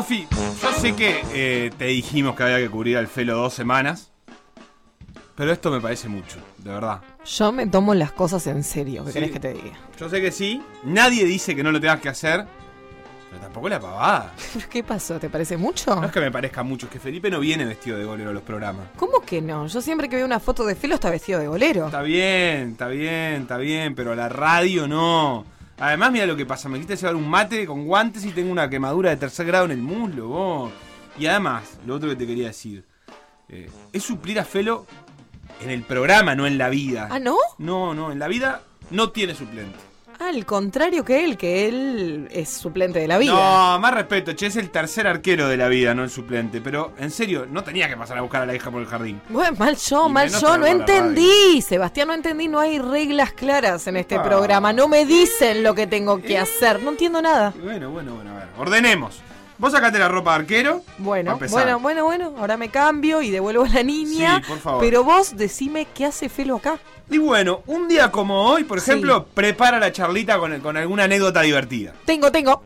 Sofi, yo sé que eh, te dijimos que había que cubrir al Felo dos semanas, pero esto me parece mucho, de verdad. Yo me tomo las cosas en serio, ¿qué Sí. querés que te diga? Yo sé que sí, nadie dice que no lo tengas que hacer, pero tampoco la pavada. ¿Pero ¿Qué pasó? ¿Te parece mucho? No es que me parezca mucho, es que Felipe no viene vestido de golero a los programas. ¿Cómo que no? Yo siempre que veo una foto de Felo está vestido de golero. Está bien, está bien, está bien, pero a la radio no. Además, mira lo que pasa, me quité llevar un mate con guantes y tengo una quemadura de tercer grado en el muslo, vos. Y además, lo otro que te quería decir, eh, es suplir a Felo en el programa, no en la vida. ¿Ah, no? No, no, en la vida no tiene suplente. Al contrario que él, que él es suplente de la vida. No, más respeto, che, es el tercer arquero de la vida, no el suplente. Pero, en serio, no tenía que pasar a buscar a la hija por el jardín. Bueno, mal yo, Y mal yo, no entendí, Sebastián, no entendí, no hay reglas claras en este Ah. programa, no me dicen lo que tengo que hacer, no entiendo nada. Bueno, bueno, bueno, a ver, ordenemos. Vos sacate la ropa de arquero. Bueno, bueno, bueno, bueno, ahora me cambio y devuelvo a la niña, Sí, por favor. pero vos decime qué hace Felo acá. Y bueno, un día como hoy, por Sí. ejemplo, prepara la charlita con, con alguna anécdota divertida. Tengo, tengo.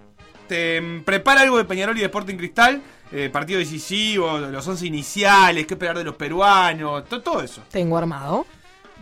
Te mm, prepara algo de Peñarol y de Sporting Cristal, eh, partido decisivo, los 11 iniciales, qué esperar de los peruanos, to- todo eso. Tengo armado.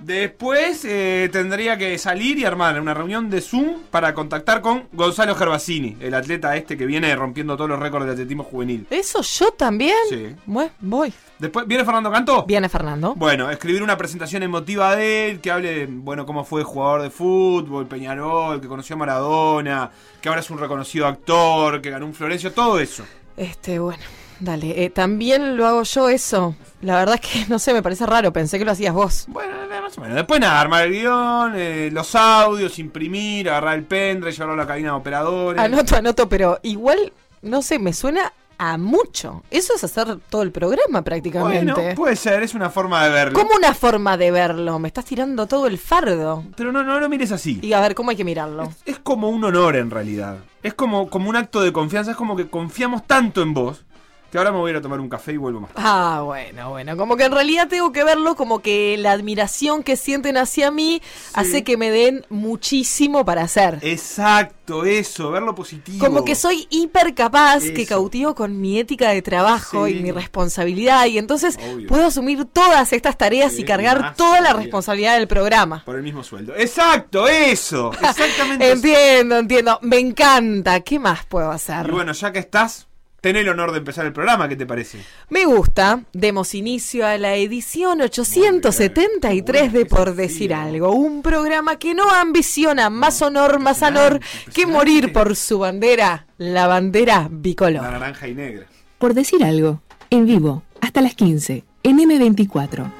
Después eh, tendría que salir y armar una reunión de Zoom para contactar con Gonzalo Gervasini, el atleta este que viene rompiendo todos los récords de atletismo juvenil. ¿Eso yo también? Sí. Bueno, voy. Después, ¿viene Fernando Canto? Viene Fernando. Bueno, escribir una presentación emotiva de él, que hable, bueno, cómo fue jugador de fútbol, Peñarol, que conoció a Maradona, que ahora es un reconocido actor, que ganó un Florencio, todo eso. Este, bueno, dale. eh, también lo hago yo eso. La verdad es que, no sé, me parece raro. Pensé que lo hacías vos. Bueno, más o menos. Después nada, armar el guion, eh, los audios, imprimir, agarrar el pendrive, llevarlo a la cabina de operadores. Anoto, anoto, pero igual, no sé, me suena a mucho. Eso es hacer todo el programa prácticamente. Bueno, puede ser, es una forma de verlo. ¿Cómo una forma de verlo? Me estás tirando todo el fardo. Pero no, no lo mires así. Y a ver, ¿cómo hay que mirarlo? Es como un honor en realidad. Es como, como un acto de confianza, es como que confiamos tanto en vos que ahora me voy a ir a tomar un café y vuelvo más. tarde. Ah, bueno, bueno. Como que en realidad tengo que verlo como que la admiración que sienten hacia mí hace que me den muchísimo para hacer. Exacto, eso, ver lo positivo. Como que soy hiper capaz, que cautivo con mi ética de trabajo Sí. y mi responsabilidad. Y entonces Obvio. puedo asumir todas estas tareas Sí, y cargar más toda la responsabilidad del programa. Por el mismo sueldo. Exacto, eso. Exactamente. eso. Entiendo, entiendo. Me encanta. ¿Qué más puedo hacer? Y bueno, ya que estás, ten el honor de empezar el programa, ¿qué te parece? Me gusta. Demos inicio a la edición 873 de Por Decir Algo. Un programa que no ambiciona más honor, más honor que morir por su bandera, la bandera La bicolor. naranja y negra. Por decir algo, en vivo, hasta las 15, en M24.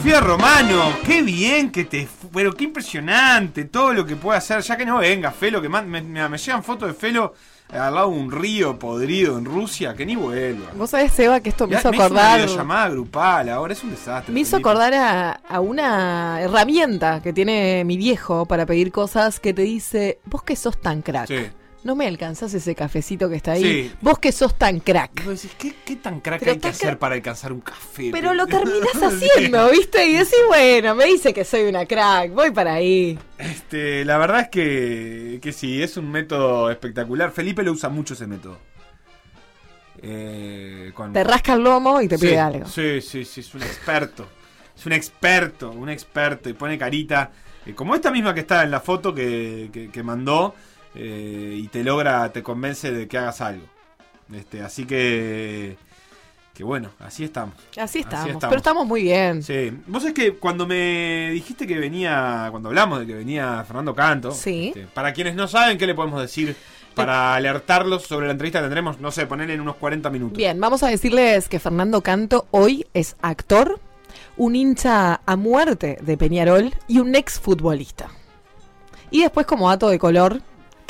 Sofía Romano, qué bien que te... Pero qué impresionante todo lo que puede hacer. Ya que no venga, Felo, que man- me, me- llegan fotos de Felo al lado de un río podrido en Rusia, que ni vuelva. Vos sabés, Seba, que esto me Ya, hizo me hizo acordar. una llamada grupal, ahora es un desastre. Me hizo Felipe. acordar a, a una herramienta que tiene mi viejo para pedir cosas que te dice, vos que sos tan crack. Sí. No me alcanzás ese cafecito que está ahí. Sí. Vos que sos tan crack. Y vos decís, ¿qué, qué tan crack Pero hay que hacer para alcanzar un café? Pero lo terminás haciendo, ¿viste? Y decís, bueno, me dice que soy una crack, voy para ahí. Este, la verdad es que, que sí, es un método espectacular. Felipe lo usa mucho ese método. Eh, con- Te rasca el lomo y te sí, pide algo. Sí, sí, sí, es un experto. Es un experto, un experto. Y pone carita, eh, como esta misma que está en la foto que, que- que mandó, eh, y te logra, te convence de que hagas algo. Este, así que, que bueno, así estamos. Así estamos, estamos. pero estamos muy bien. Sí, vos es que cuando me dijiste que venía, cuando hablamos de que venía Fernando Canto, Sí. este, para quienes no saben, ¿qué le podemos decir para alertarlos sobre la entrevista que tendremos, no sé, ponerle en unos 40 minutos. Bien, vamos a decirles que Fernando Canto hoy es actor, un hincha a muerte de Peñarol y un ex futbolista. Y después, como dato de color,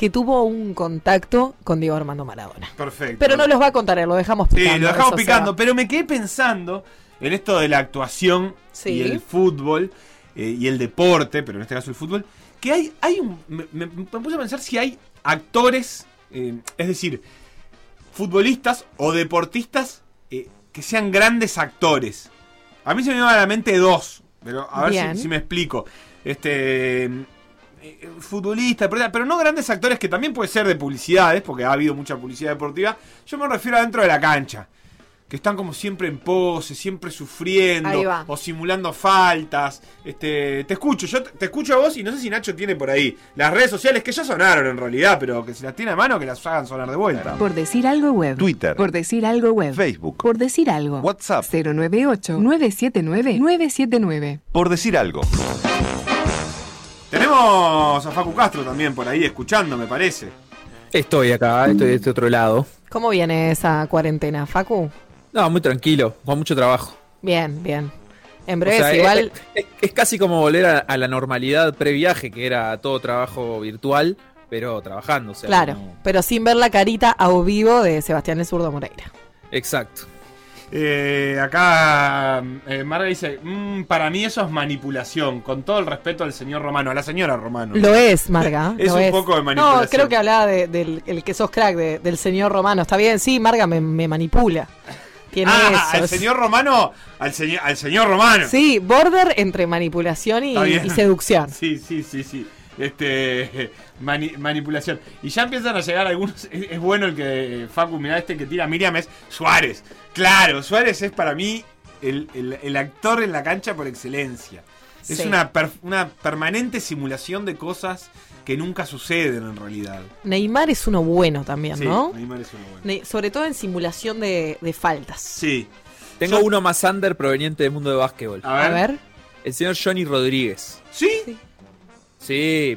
que tuvo un contacto con Diego Armando Maradona. Perfecto. Pero no los va a contar, él, lo dejamos picando. Sí, lo dejamos picando, pero me quedé pensando en esto de la actuación Sí. y el fútbol eh, y el deporte, pero en este caso el fútbol, que hay, hay un, me, me- me puse a pensar si hay actores, eh, es decir, futbolistas o deportistas eh, que sean grandes actores. A mí se me vienen a la mente dos, pero a ver si me explico. Este eh, futbolista, pero, pero no grandes actores que también puede ser de publicidades, porque ha habido mucha publicidad deportiva. Yo me refiero a dentro de la cancha. Que están como siempre en pose, siempre sufriendo o simulando faltas. Este, te escucho, yo te, escucho a vos y no sé si Nacho tiene por ahí las redes sociales que ya sonaron en realidad, pero que si las tiene a mano que las hagan sonar de vuelta. Por decir algo web. Twitter. Por decir algo web. Facebook. Por decir algo. WhatsApp. 098-979-979. Por decir algo. Tenemos a Facu Castro también por ahí escuchando, me parece. Estoy acá, estoy de este otro lado. ¿Cómo viene esa cuarentena, Facu? No, muy tranquilo, con mucho trabajo. Bien, bien. En O breve, sea, es, igual. es- es casi como volver a, a la normalidad previaje, que era todo trabajo virtual, pero trabajando. O sea, Claro, como- pero sin ver la carita a vivo de Sebastián El Zurdo Moreira. Exacto. Eh, acá eh, Marga dice, "Mm, para mí eso es manipulación, con todo el respeto al señor Romano, a la señora Romano. Lo es, Marga. Es lo un poco de manipulación. No, creo que hablaba de- del el que sos crack, de- del señor Romano. Está bien, sí, Marga me, me manipula. Tiene Ah, al señor Romano, al, señor al señor Romano. Sí, border entre manipulación y, y seducción. Sí, sí, sí, sí. Este, mani- manipulación. Y ya empiezan a llegar algunos. Es, es bueno el que Facu, mirá este que tira Miriam es Suárez. Claro, Suárez es para mí el, el- el actor en la cancha por excelencia. Es Sí. una, per- una permanente simulación de cosas que nunca suceden en realidad. Neymar es uno bueno también, Sí, ¿no? Neymar es uno bueno. Ne- sobre todo en simulación de, de faltas. Sí. Tengo Yo- uno más under proveniente del mundo de básquetbol. A ver. A ver. El señor Johnny Rodríguez. ¿Sí? Sí,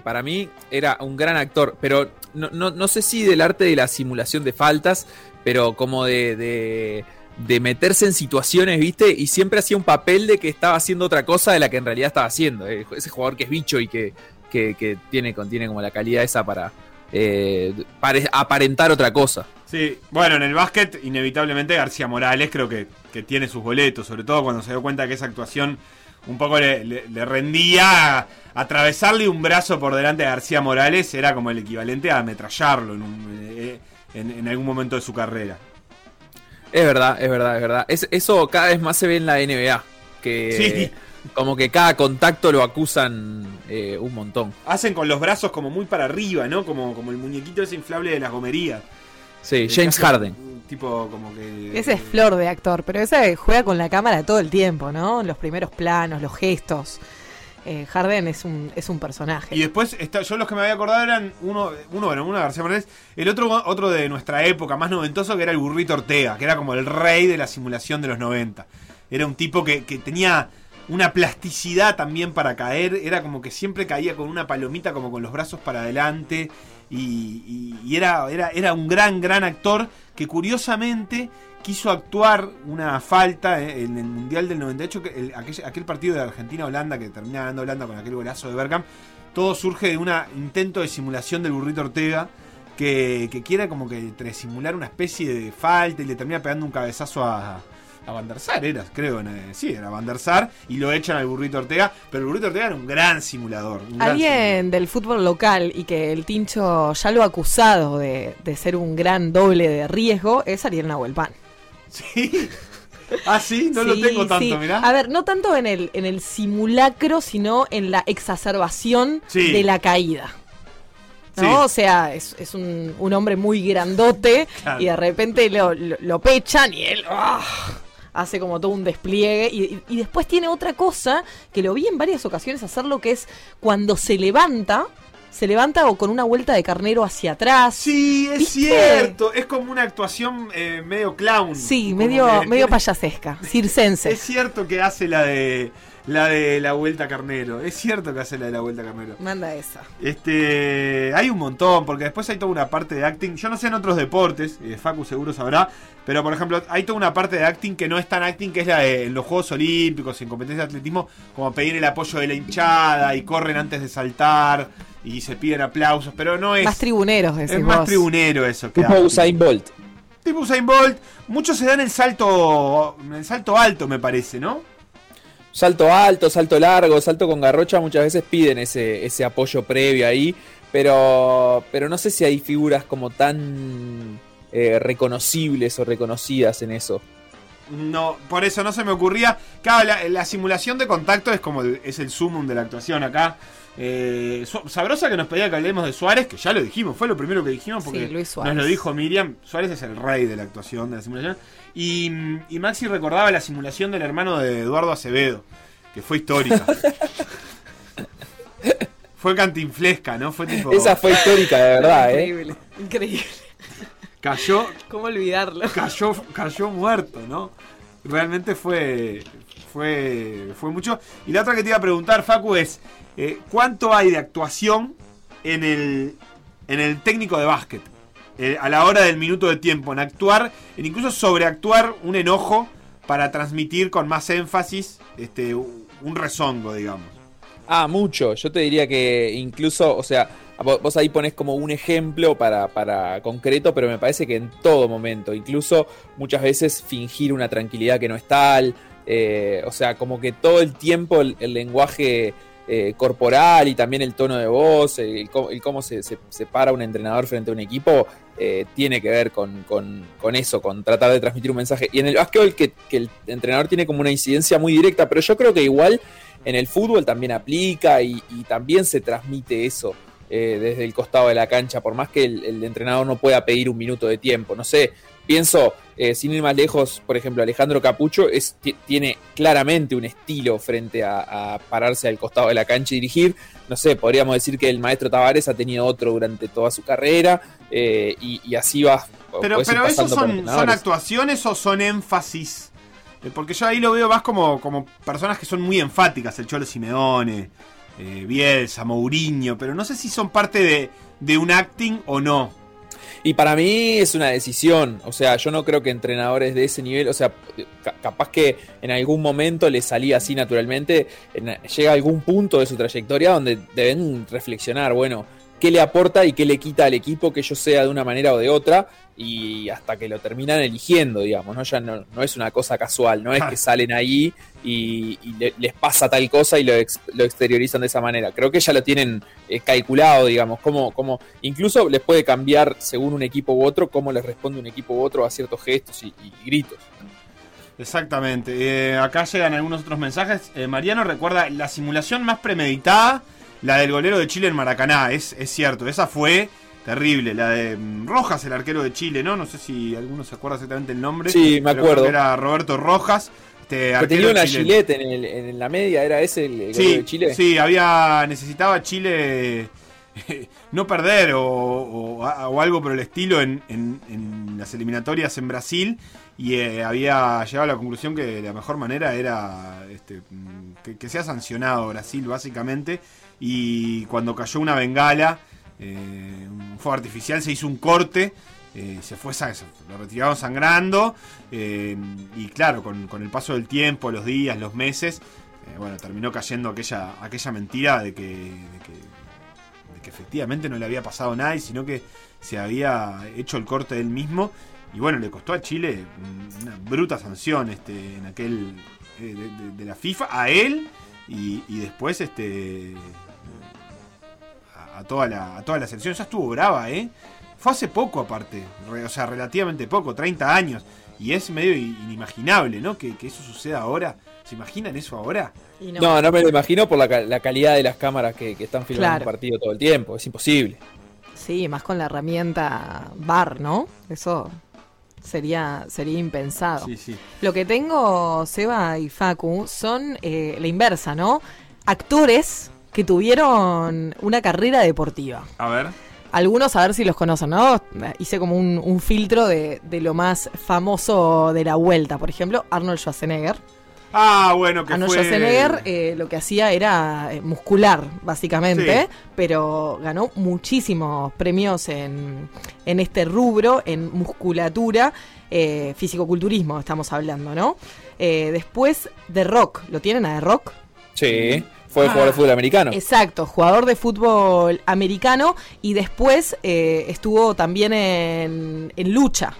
para mí era un gran actor, pero no, no, no sé si del arte de la simulación de faltas, pero como de, de, de meterse en situaciones, ¿viste? Y siempre hacía un papel de que estaba haciendo otra cosa de la que en realidad estaba haciendo. Eh, Ese jugador que es bicho y que, que, que tiene, contiene como la calidad esa para eh, pare- aparentar otra cosa. Sí, bueno, en el básquet, inevitablemente García Morales creo que, que tiene sus boletos, sobre todo cuando se dio cuenta que esa actuación un poco le, le- le rendía. Atravesarle un brazo por delante a García Morales era como el equivalente a ametrallarlo en, un- eh, en- en algún momento de su carrera. Es verdad, es verdad, es verdad. Es- eso cada vez más se ve en la NBA. Que como que cada contacto lo acusan eh, un montón. Hacen con los brazos como muy para arriba, ¿no? Como, como el muñequito ese inflable de las gomerías. Sí, Eh, James Harden. Tipo como que... Ese es flor de actor, pero ese juega con la cámara todo el tiempo, ¿no? Los primeros planos, los gestos. Eh, Harden es un, es un personaje. Y después, está, yo los que me había acordado eran uno, uno bueno, uno de García Morales, el otro, otro de nuestra época, más noventoso, que era el burrito Ortega, que era como el rey de la simulación de los 90. Era un tipo que, que tenía una plasticidad también para caer, era como que siempre caía con una palomita, como con los brazos para adelante, y, y- era, era, era un gran, gran actor que curiosamente quiso actuar una falta eh, en el Mundial del 98, que el- aquel, partido de Argentina-Holanda que termina ganando Holanda con aquel golazo de Bergkamp, todo surge de un intento de simulación del burrito Ortega que, que quiere como que simular una especie de falta y le termina pegando un cabezazo a, a Van der Sar, era, creo, en, eh, sí, era Van der Sar, y lo echan al burrito Ortega, pero el burrito Ortega era un gran simulador. un gran Alguien del fútbol local y que el Tincho ya lo ha acusado de, de ser un gran doble de riesgo es Ariel Nahuelpan. Sí. Ah, sí, no lo tengo tanto, sí. mirá. A ver, no tanto en el, en el simulacro, sino en la exacerbación Sí. de la caída. ¿No? O sea, es, es un, un hombre muy grandote Claro. y de repente lo, lo- lo pechan y él ¡ah! Hace como todo un despliegue. Y, y- después tiene otra cosa que lo vi en varias ocasiones hacerlo, que es cuando se levanta, se levanta o con una vuelta de carnero hacia atrás. Sí, es ¿Viste? cierto. Es como una actuación eh, medio clown. Sí, medio, que medio payasesca, circense. Es cierto que hace la de la de la vuelta carnero. Es cierto que hace la de la vuelta carnero. Manda esa. Este, hay un montón, porque después hay toda una parte de acting. Yo no sé en otros deportes, eh, Facu seguro sabrá, pero por ejemplo, hay toda una parte de acting que no es tan acting, que es la de en los Juegos Olímpicos, en competencia de atletismo, como pedir el apoyo de la hinchada y corren antes de saltar y se piden aplausos, pero no es. Más tribuneros, decís es más vos. tribunero eso. Que Tipo. Usain Bolt. Tipo Usain Bolt. Muchos se dan el salto, el salto alto, me parece, ¿no? Salto alto, salto largo, salto con garrocha, muchas veces piden ese, ese apoyo previo ahí, pero, pero no sé si hay figuras como tan eh, reconocibles o reconocidas en eso. No, por eso no se me ocurría. Claro, la, la simulación de contacto es como es el sumum de la actuación acá. Eh, Sabrosa que nos pedía que hablemos de Suárez, que ya lo dijimos, fue lo primero que dijimos porque Sí, Luis Suárez. nos lo dijo Miriam. Suárez es el rey de la actuación, de la simulación. Y, y Maxi recordaba la simulación del hermano de Eduardo Acevedo, que fue histórica. fue cantinflesca, ¿no? Fue tipo. Esa fue histórica, de verdad, ¿eh? Increíble, increíble. Cayó, ¿Cómo olvidarlo? cayó, cayó muerto, ¿no? Realmente fue, fue, fue mucho. Y la otra que te iba a preguntar, Facu, es eh, ¿cuánto hay de actuación en el, en el técnico de básquet? Eh, a la hora del minuto de tiempo, en actuar, en incluso sobreactuar un enojo para transmitir con más énfasis este, un rezongo, digamos. Ah, mucho. Yo te diría que incluso, o sea, vo- vos ahí pones como un ejemplo para, para concreto, pero me parece que en todo momento, incluso muchas veces fingir una tranquilidad que no es tal, eh, o sea, como que todo el tiempo el lenguaje eh, corporal y también el tono de voz, el, el cómo- el cómo se, se, se para un entrenador frente a un equipo, eh, tiene que ver con, con- eso, con tratar de transmitir un mensaje. Y en el básquetbol que, el entrenador tiene como una incidencia muy directa, pero yo creo que igual en el fútbol también aplica y, y también se transmite eso eh, desde el costado de la cancha, por más que el, el entrenador no pueda pedir un minuto de tiempo. No sé, pienso, eh, sin ir más lejos, por ejemplo, Alejandro Capucho es, ti- tiene claramente un estilo frente a, a pararse al costado de la cancha y dirigir. No sé, podríamos decir que el maestro Tavares ha tenido otro durante toda su carrera eh, y, y así va. Pero, pero ¿esos pasando por son, actuaciones o son énfasis? Eh, Porque yo ahí lo veo más como, como personas que son muy enfáticas, el Cholo Simeone, eh, Bielsa, Mourinho, pero no sé si son parte de, de un acting o no. Y para mí es una decisión, o sea, yo no creo que entrenadores de ese nivel, o sea, ca- capaz que en algún momento les salía así naturalmente, en- llega algún punto de su trayectoria donde deben reflexionar, bueno, qué le aporta y qué le quita al equipo que yo sea de una manera o de otra, y hasta que lo terminan eligiendo, digamos, ¿no? Ya no, no es una cosa casual, no es que salen ahí y, y le- les pasa tal cosa y lo, ex- lo exteriorizan de esa manera. Creo que ya lo tienen eh, calculado, digamos, como, como incluso les puede cambiar según un equipo u otro, cómo les responde un equipo u otro a ciertos gestos y, y gritos. Exactamente. Eh, acá llegan algunos otros mensajes. Eh, Mariano recuerda la simulación más premeditada, la del golero de Chile en Maracaná. Es, es cierto, esa fue terrible. La de mm, Rojas, el arquero de Chile, ¿no? No sé si alguno se acuerda exactamente el nombre. Sí, me acuerdo. que Era Roberto Rojas. Este, Que tenía una chileno. gilet en, el- en la media, ¿era ese el, Sí, de Chile? sí, había necesitaba Chile no perder o, o- o algo por el estilo en, en- en las eliminatorias en Brasil y eh, había llegado a la conclusión que la mejor manera era este, mm, que, que sea sancionado Brasil básicamente y cuando cayó una bengala, eh, un fuego artificial, se hizo un corte. eh, se fue lo retiraron sangrando eh, y claro con, con el paso del tiempo los días los meses eh, bueno, terminó cayendo aquella, aquella mentira de que, de que, de que efectivamente no le había pasado nada, y sino que se había hecho el corte él mismo. Y bueno, le costó a Chile una bruta sanción este, en aquel de la FIFA, a él y, y después este a, toda la, a toda la selección. Ya estuvo brava, ¿eh? Fue hace poco aparte, re- o sea, relativamente poco, 30 años. Y es medio inimaginable, ¿no? Que, que eso suceda ahora. ¿Se imaginan eso ahora? No, no me lo imagino por la, ca- la calidad de las cámaras que, que están filmando Claro. un partido todo el tiempo. Es imposible. Sí, más con la herramienta VAR, ¿no? Eso sería, sería impensado. Sí, sí. Lo que tengo, Seba y Facu, son eh, la inversa, ¿no? Actores que tuvieron una carrera deportiva. A ver. Algunos a ver si los conocen, ¿no? Hice como un, un filtro de, de lo más famoso de la vuelta. Por ejemplo, Arnold Schwarzenegger. Ah, bueno, que Arnold fue... Schwarzenegger eh, lo que hacía era eh, muscular, básicamente, Sí. pero ganó muchísimos premios en, en este rubro, en musculatura, eh, fisicoculturismo estamos hablando, ¿no? Eh, después de Rock, ¿lo tienen a The Rock? Sí, fue Ah. jugador de fútbol americano. Exacto, jugador de fútbol americano y después eh, estuvo también en, en lucha.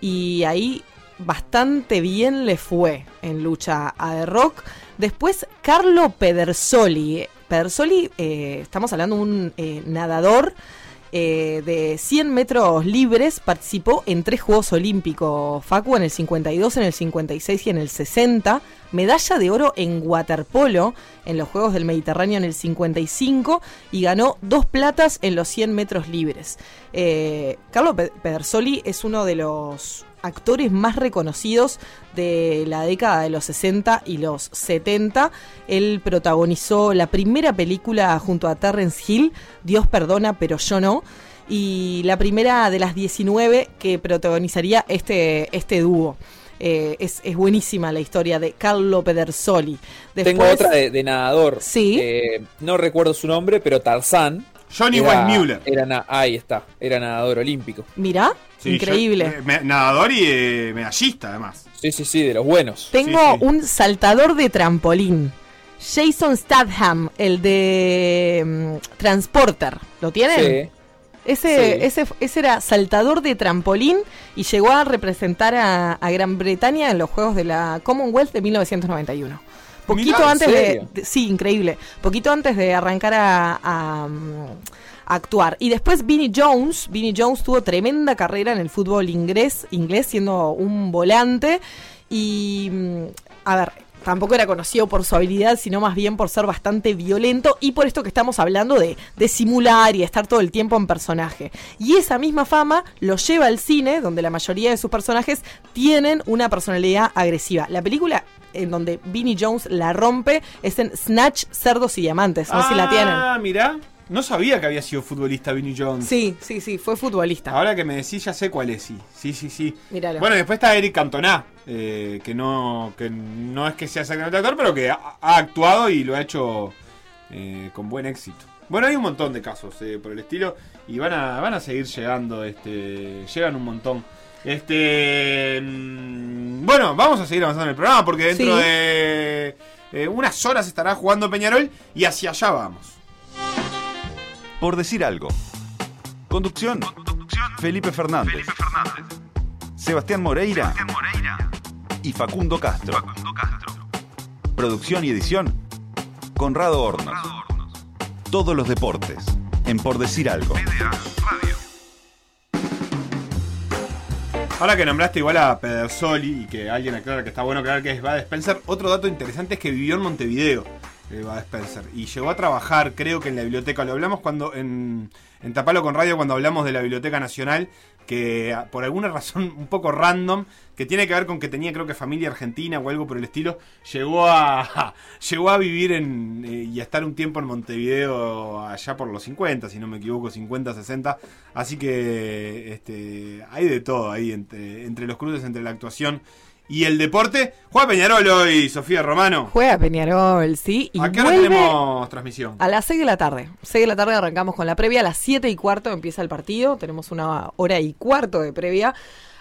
Y ahí bastante bien le fue en lucha a The Rock. Después Carlo Pedersoli. Pedersoli, eh, estamos hablando de un eh, nadador eh, de 100 metros libres, participó en tres Juegos Olímpicos, Facu, en el 52, en el 56 y en el 60, medalla de oro en waterpolo en los Juegos del Mediterráneo en el 55 y ganó dos platas en los 100 metros libres. Eh, Carlo Pe- Pedersoli es uno de los actores más reconocidos de la década de los 60 y los 70. Él protagonizó la primera película junto a Terrence Hill, Dios perdona, pero yo no. Y la primera de las 19 que protagonizaría este, este dúo. Eh, es, es buenísima la historia de Carlo Pedersoli. Tengo Después- otra de, de nadador. Sí. Eh, no recuerdo su nombre, pero Tarzán. Johnny era- Weissmuller. Era ahí está, era nadador olímpico. Mirá, Sí, increíble. yo- me- nadador y eh, medallista, además. Sí, sí, sí, de los buenos. Tengo Sí, sí. un saltador de trampolín. Jason Statham, el de mm, Transporter. ¿Lo tienen? Sí. Ese, Sí. ese, ese era saltador de trampolín y llegó a representar a, a Gran Bretaña en los Juegos de la Commonwealth de 1991. Poquito Mirá, ¿en antes de, Sí, increíble. Poquito antes de arrancar a, a, mm, a actuar. Y después Vinnie Jones. Vinnie Jones tuvo tremenda carrera en el fútbol inglés, inglés siendo un volante. Y. mm, A ver. Tampoco era conocido por su habilidad, sino más bien por ser bastante violento y por esto que estamos hablando de, de simular y estar todo el tiempo en personaje. Y esa misma fama lo lleva al cine, donde la mayoría de sus personajes tienen una personalidad agresiva. La película en donde Vinnie Jones la rompe es en Snatch, Cerdos y Diamantes. No sé si la tienen. Ah, mirá. No sabía que había sido futbolista Vinnie Jones. Sí, sí, sí, fue futbolista. Ahora que me decís ya sé cuál es, sí. Sí, sí, sí. Míralo. Bueno, después está Eric Cantona, eh, que no que no es que sea exactamente actor, pero que ha, ha actuado y lo ha hecho eh, con buen éxito. Bueno, hay un montón de casos eh, por el estilo y van a, van a seguir llegando, este, llegan un montón. Este, mm, bueno, vamos a seguir avanzando en el programa porque dentro Sí. de eh, unas horas estará jugando Peñarol y hacia allá vamos. Por decir algo. Conducción. Felipe Fernández. Sebastián Moreira. Y Facundo Castro. Producción y edición. Conrado Hornos. Todos los deportes. En Por decir algo. Ahora que nombraste igual a Pedersoli y que alguien aclara que está bueno aclarar que es Bad Spencer, otro dato interesante es que vivió en Montevideo, eh, Spencer, y llegó a trabajar, creo que en la biblioteca. Lo hablamos cuando en, en Tapalo con Radio cuando hablamos de la Biblioteca Nacional, que ah, por alguna razón un poco random, que tiene que ver con que tenía creo que familia argentina o algo por el estilo, llegó a llegó a vivir en eh, y a estar un tiempo en Montevideo allá por los 50, si no me equivoco, 50, 60. Así que este hay de todo ahí entre los cruces, entre la actuación y el deporte. Juega Peñarol hoy, Sofía Romano. Juega Peñarol, sí. Y ¿A qué hora tenemos transmisión? a las 6 de la tarde. 6 de la tarde arrancamos con la previa. A las 7 y cuarto empieza el partido. Tenemos una hora y cuarto de previa.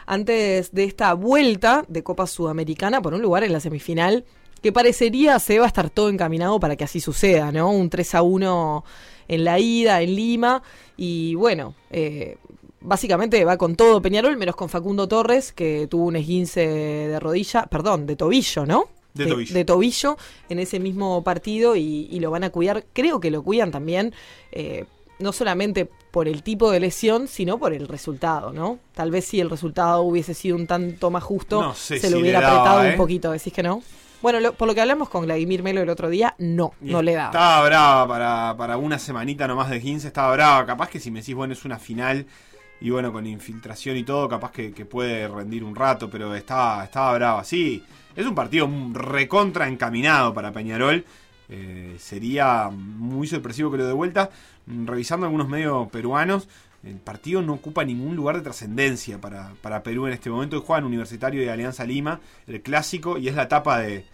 Antes de esta vuelta de Copa Sudamericana por un lugar en la semifinal que parecería se va a estar todo encaminado para que así suceda, ¿no? Un 3 a 1 en la ida, en Lima. Y bueno, eh, básicamente va con todo Peñarol, menos con Facundo Torres, que tuvo un esguince de rodilla, perdón, de tobillo, ¿no? De tobillo. de tobillo en ese mismo partido y, y lo van a cuidar. Creo que lo cuidan también, eh, no solamente por el tipo de lesión, sino por el resultado, ¿no? Tal vez si el resultado hubiese sido un tanto más justo, No sé se si lo hubiera daba, apretado ¿eh? un poquito, ¿decís que no? Bueno, lo- por lo que hablamos con Vladimir Melo el otro día, no, Y no le daba. Estaba brava para, para una semanita nomás de 15, estaba brava. Capaz que si me decís, bueno, es una final y bueno, con infiltración y todo, capaz que, puede rendir un rato, pero estaba, estaba brava. Sí, es un partido recontra encaminado para Peñarol. Eh, sería muy sorpresivo que lo de vuelta. Mm, Revisando algunos medios peruanos, el partido no ocupa ningún lugar de trascendencia para, para Perú en este momento. Juegan Universitario y Alianza Lima, el clásico, y es la etapa de,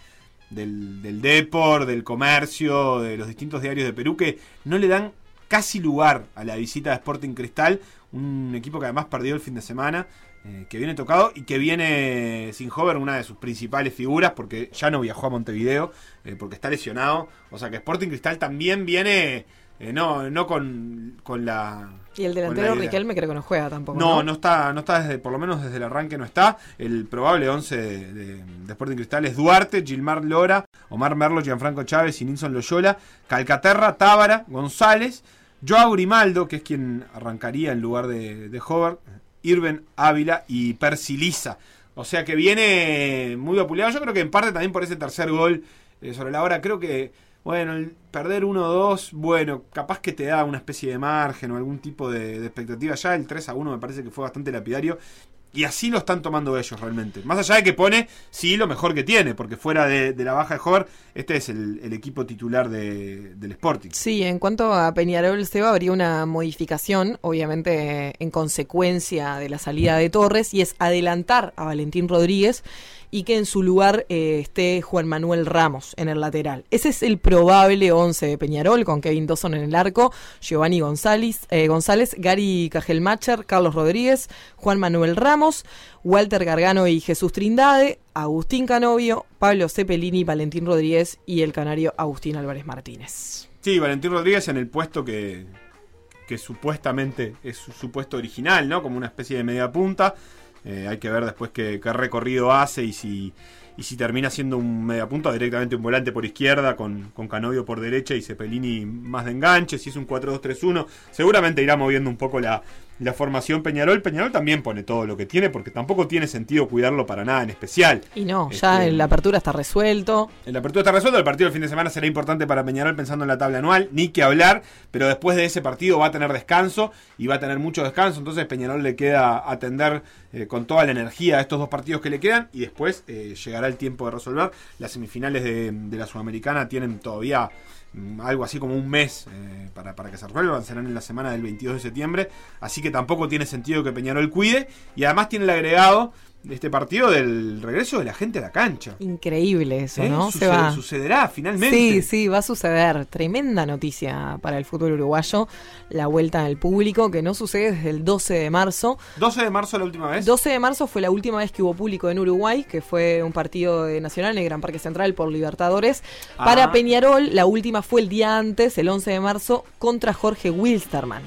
del, del del comercio, de los distintos diarios de Perú, que no le dan casi lugar a la visita de Sporting Cristal, un equipo que además perdió el fin de semana, eh, que viene tocado y que viene sin Hover, una de sus principales figuras, porque ya no viajó a Montevideo, eh, porque está lesionado. O sea que Sporting Cristal también viene, eh, no, no con, con la... Y el delantero. Riquelme creo que no juega tampoco. No, no está, no está desde, por lo menos desde el arranque no está. El probable 11 de, de- de Sporting Cristal es Duarte, Gilmar Lora, Omar Merlo, Gianfranco Chávez y Nilson Loyola, Calcaterra, Tábara, González, Joao Grimaldo, que es quien arrancaría en lugar de, de Hover, Irben Ávila y Percy Liza. O sea que viene muy vapuleado. Yo creo que en parte también por ese tercer gol eh, sobre la hora. Creo que, bueno, el perder 1-2, bueno, capaz que te da una especie de margen o algún tipo de, de expectativa. Ya el 3-1 me parece que fue bastante lapidario. Y así lo están tomando ellos realmente. Más allá de que pone, sí, lo mejor que tiene, porque fuera de, la baja de Hover, este es el, el equipo titular de- del Sporting. Sí, en cuanto a Peñarol, Seba, habría una modificación, obviamente en consecuencia de la salida de Torres, y es adelantar a Valentín Rodríguez y que en su lugar eh, esté Juan Manuel Ramos en el lateral. Ese es el probable 11 de Peñarol, con Kevin Dawson en el arco, Giovanni González, eh, González Gary Cajelmacher, Carlos Rodríguez, Juan Manuel Ramos, Walter Gargano y Jesús Trindade, Agustín Canovio, Pablo Cepelini, Valentín Rodríguez y el canario Agustín Álvarez Martínez. Sí, Valentín Rodríguez en el puesto que, que supuestamente es su, su puesto original, ¿no? Como una especie de media punta. Eh, hay que ver después qué, recorrido hace y si, y si termina siendo un media punta, directamente un volante por izquierda con, con Canovio por derecha y Cepelini más de enganche. Si es un 4-2-3-1, seguramente irá moviendo un poco la, la formación Peñarol. Peñarol también pone todo lo que tiene porque tampoco tiene sentido cuidarlo para nada en especial. Y no, ya Este, en la apertura está resuelto. El apertura está resuelto, el partido del fin de semana será importante para Peñarol pensando en la tabla anual, ni que hablar, pero después de ese partido va a tener descanso y va a tener mucho descanso, entonces Peñarol le queda atender eh, con toda la energía a estos dos partidos que le quedan y después eh, llegará el tiempo de resolver. Las semifinales de, de la Sudamericana tienen todavía algo así como un mes eh, para, para que se resuelvan, serán en la semana del 22 de septiembre, así que tampoco tiene sentido que Peñarol cuide. Y además tiene el agregado de este partido del regreso de la gente a la cancha. Increíble eso, ¿Eh? ¿no? Sucede- Se va. Sucederá finalmente. Sí, sí, va a suceder. Tremenda noticia para el fútbol uruguayo. La vuelta del público, que no sucede desde el 12 de marzo. 12 de marzo la última vez. 12 de marzo fue la última vez que hubo público en Uruguay, que fue un partido de Nacional en el Gran Parque Central por Libertadores. Ah. Para Peñarol, la última fue el día antes, el 11 de marzo, contra Jorge Wilstermann.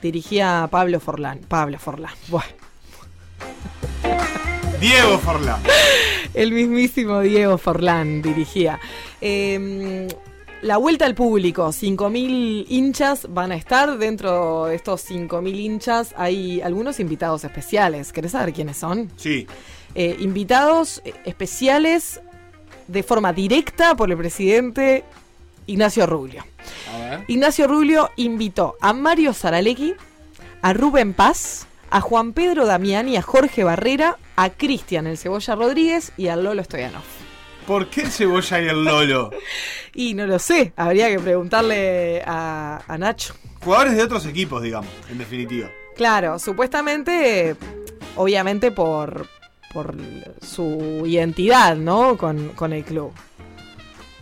Dirigía a Pablo Forlán. Pablo Forlán. Buah. Diego Forlán. El mismísimo Diego Forlán dirigía. Eh, la vuelta al público, 5.000 hinchas van a estar. Dentro de estos 5.000 hinchas hay algunos invitados especiales. ¿Querés saber quiénes son? Sí. Eh, invitados especiales de forma directa por el presidente Ignacio Rubio. A ver. Ignacio Rubio invitó a Mario Saralegui, a Rubén Paz, a Juan Pedro Damiani, a Jorge Barrera, a Cristian El Cebolla Rodríguez y a Lolo Stoyanov. ¿Por qué el cebolla y el Lolo? Y no lo sé, habría que preguntarle a, a Nacho. Jugadores de otros equipos, digamos, en definitiva. Claro, supuestamente, obviamente por, por su identidad, ¿no? Con, con el club.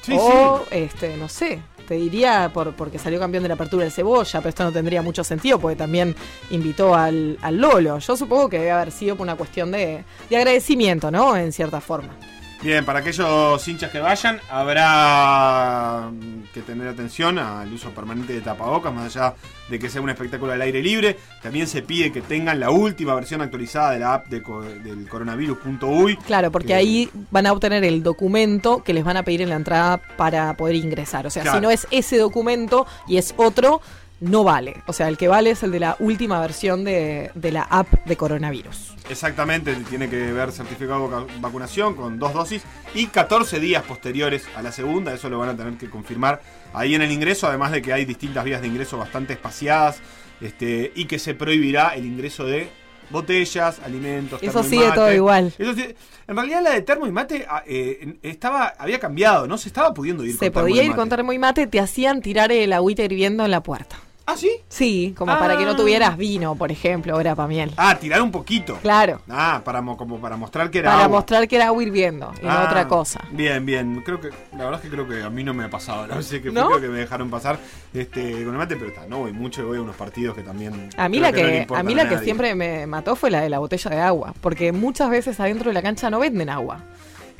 Sí, o, sí. este, no sé, te diría por, porque salió campeón de la apertura del Cebolla, pero esto no tendría mucho sentido porque también invitó al, al Lolo. Yo supongo que debe haber sido por una cuestión de, de agradecimiento, ¿no? En cierta forma. Bien, para aquellos hinchas que vayan, habrá mm, que tener atención al uso permanente de tapabocas, más allá de que sea un espectáculo al aire libre. También se pide que tengan la última versión actualizada de la app de co- del coronavirus.uy. Claro, porque Que- ahí van a obtener el documento que les van a pedir en la entrada para poder ingresar. O sea, Claro. si no es ese documento y es otro, no vale. O sea, el que vale es el de la última versión de, de la app de coronavirus. Exactamente, tiene que ver certificado de vacunación con dos dosis y 14 días posteriores a la segunda, eso lo van a tener que confirmar ahí en el ingreso, además de que hay distintas vías de ingreso bastante espaciadas este, y que se prohibirá el ingreso de botellas, alimentos. Eso termo y sigue mate. todo igual. Eso sí- en realidad la de termo y mate ah, eh, estaba, había cambiado, no se estaba pudiendo ir Se con termo y podía ir mate. con termo y mate, te hacían tirar el agüita hirviendo en la puerta. ¿Ah, sí? Sí, como para que no Ah. tuvieras vino, por ejemplo, grapa miel. Ah, tirar un poquito. Claro, Ah, para, mo- como para mostrar que era para agua. mostrar que era agua hirviendo y no Ah, otra cosa. Bien, bien. Creo que, la verdad es que creo que a mí no me ha pasado. La vez que ¿No? creo que me dejaron pasar este, con el mate, pero está, no voy mucho, voy a unos partidos que también. A mí la no que, a mí la que siempre me mató fue la de la botella de agua, porque muchas veces adentro de la cancha no venden agua.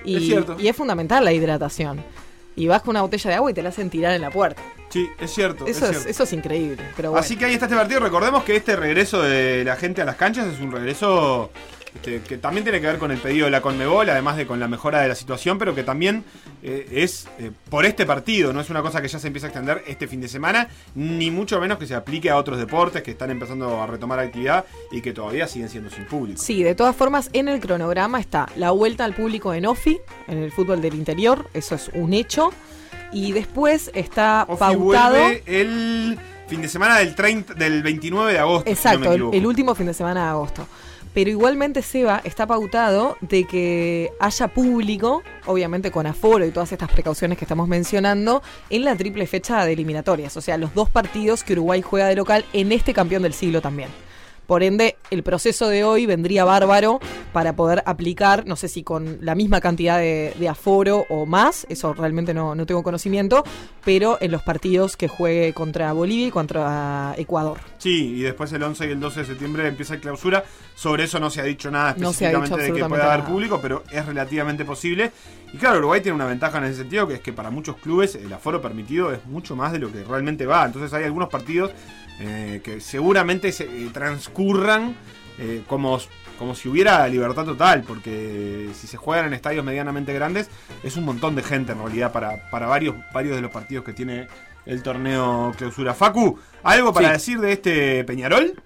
Y Es cierto. y es fundamental la hidratación. Y vas con una botella de agua y te la hacen tirar en la puerta. Sí, es cierto. Eso es es, cierto. eso es increíble. Pero bueno. Así que ahí está este partido. Recordemos que este regreso de la gente a las canchas es un regreso este, que también tiene que ver con el pedido de la Conmebol, además de con la mejora de la situación, pero que también eh, es eh, por este partido, no es una cosa que ya se empieza a extender este fin de semana, ni mucho menos que se aplique a otros deportes que están empezando a retomar actividad y que todavía siguen siendo sin público. Sí, de todas formas, en el cronograma está la vuelta al público en OFI, en el fútbol del interior, eso es un hecho. Y después está Ofi pautado. el fin de semana del 30, del 29 de agosto. si no me Exacto, el último fin de semana de agosto. Pero igualmente, Seba, está pautado de que haya público, obviamente con aforo y todas estas precauciones que estamos mencionando, en la triple fecha de eliminatorias. O sea, los dos partidos que Uruguay juega de local en este campeón del siglo también. Por ende, el proceso de hoy vendría bárbaro para poder aplicar, no sé si con la misma cantidad de, de aforo o más, eso realmente no, no tengo conocimiento, pero en los partidos que juegue contra Bolivia y contra Ecuador. Sí, y después el 11 y el 12 de septiembre empieza el clausura. Sobre eso no se ha dicho nada No específicamente dicho de que pueda haber público, pero es relativamente posible. Y claro, Uruguay tiene una ventaja en ese sentido, que es que para muchos clubes el aforo permitido es mucho más de lo que realmente va. Entonces hay algunos partidos eh, que seguramente se eh, transcurran eh, como, como si hubiera libertad total, porque si se juegan en estadios medianamente grandes, es un montón de gente en realidad para, para varios, varios de los partidos que tiene el torneo clausura. Facu, ¿algo para Sí. decir de este Peñarol?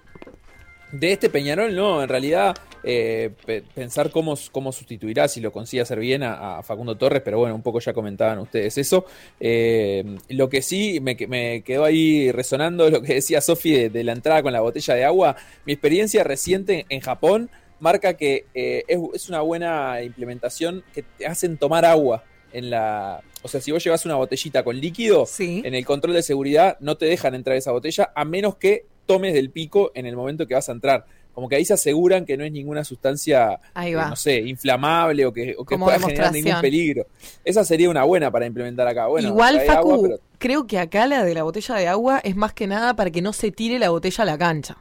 De este Peñarol, no, en realidad eh, pe- pensar cómo, cómo sustituirá, si lo consigue hacer bien a, a Facundo Torres, pero bueno, un poco ya comentaban ustedes eso. Eh, lo que sí me, me quedó ahí resonando lo que decía Sofi de, de la entrada con la botella de agua. Mi experiencia reciente en Japón marca que eh, es, es una buena implementación que te hacen tomar agua en la... O sea, si vos llevas una botellita con líquido, Sí. en el control de seguridad no te dejan entrar esa botella a menos que tomes del pico en el momento que vas a entrar. Como que ahí se aseguran que no es ninguna sustancia, Ahí eh, no sé, inflamable o que, o que pueda generar ningún peligro. Esa sería una buena para implementar acá. Bueno, Igual, Facu, agua, pero creo que acá la de la botella de agua es más que nada para que no se tire la botella a la cancha.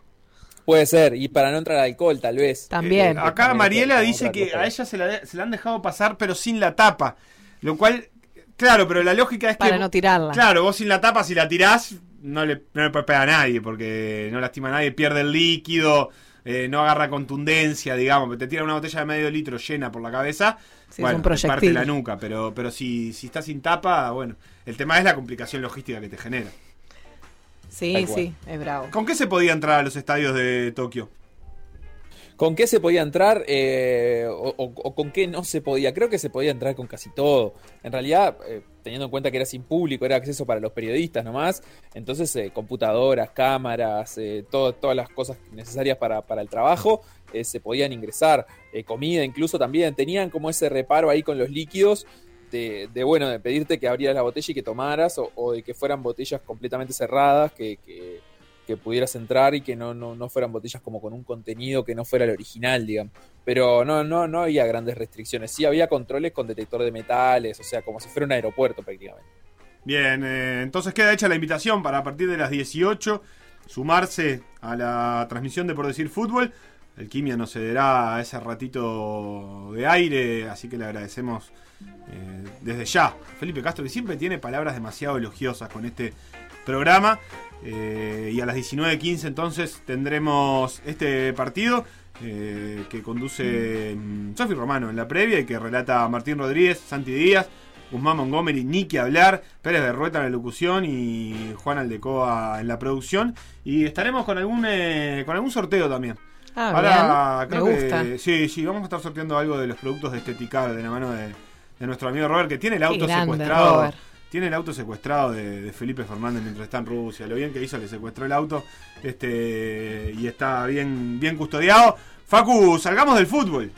puede ser. Y para no entrar alcohol, tal vez. También. Eh, acá También Mariela dice que cosa. a ella se la, se la han dejado pasar, pero sin la tapa. Lo cual, claro, pero la lógica es para que. no tirarla. Claro, vos sin la tapa, si la tirás, no le, no le puede pegar a nadie, porque no lastima a nadie, pierde el líquido, eh, no agarra contundencia, digamos. Te tira una botella de medio litro llena por la cabeza, Sí, es bueno, un te parte proyectil. la nuca, pero, pero si, si está sin tapa, bueno. El tema es la complicación logística que te genera. Sí, sí, es bravo. ¿Con qué se podía entrar a los estadios de Tokio? ¿Con qué se podía entrar eh, o, con qué no se podía? Creo que se podía entrar con casi todo. En realidad, eh, teniendo en cuenta que era sin público, era acceso para los periodistas nomás. Entonces, eh, computadoras, cámaras, eh, todo- todas las cosas necesarias para, para el trabajo eh, se podían ingresar. Comida incluso también. Tenían como ese reparo ahí con los líquidos. De, de, bueno, de pedirte que abrieras la botella y que tomaras, o, o de que fueran botellas completamente cerradas, que, que- que pudieras entrar y que no, no, no fueran botellas como con un contenido que no fuera el original, digamos. Pero no, no, no había grandes restricciones. Sí había controles con detector de metales, o sea, como si fuera un aeropuerto prácticamente. Bien, eh, entonces queda hecha la invitación para a partir de las 18 sumarse a la transmisión de Por Decir Fútbol. El Quimia nos cederá ese ratito de aire, así que le agradecemos eh, desde ya. Felipe Castro, que siempre tiene palabras demasiado elogiosas con este programa. Eh, y a las 19.15 entonces tendremos este partido eh, que conduce mm, Sofi Romano en la previa y que relata Martín Rodríguez, Santi Díaz, Guzmán Montgomery, Nicky Hablar, Pérez de Rueta en la locución y Juan Aldecoa en la producción. Y estaremos con algún, eh, con algún sorteo también. Ah, Ahora creo Me que sí, sí, vamos a estar sorteando algo de los productos de Esteticar de la mano de, de nuestro amigo Robert, que tiene el auto grande, secuestrado. Robert. Tiene el auto secuestrado de, Felipe Fernández mientras está en Rusia. Lo bien que hizo, le secuestró el auto. Este. Y está bien, bien custodiado. Facu, salgamos del fútbol.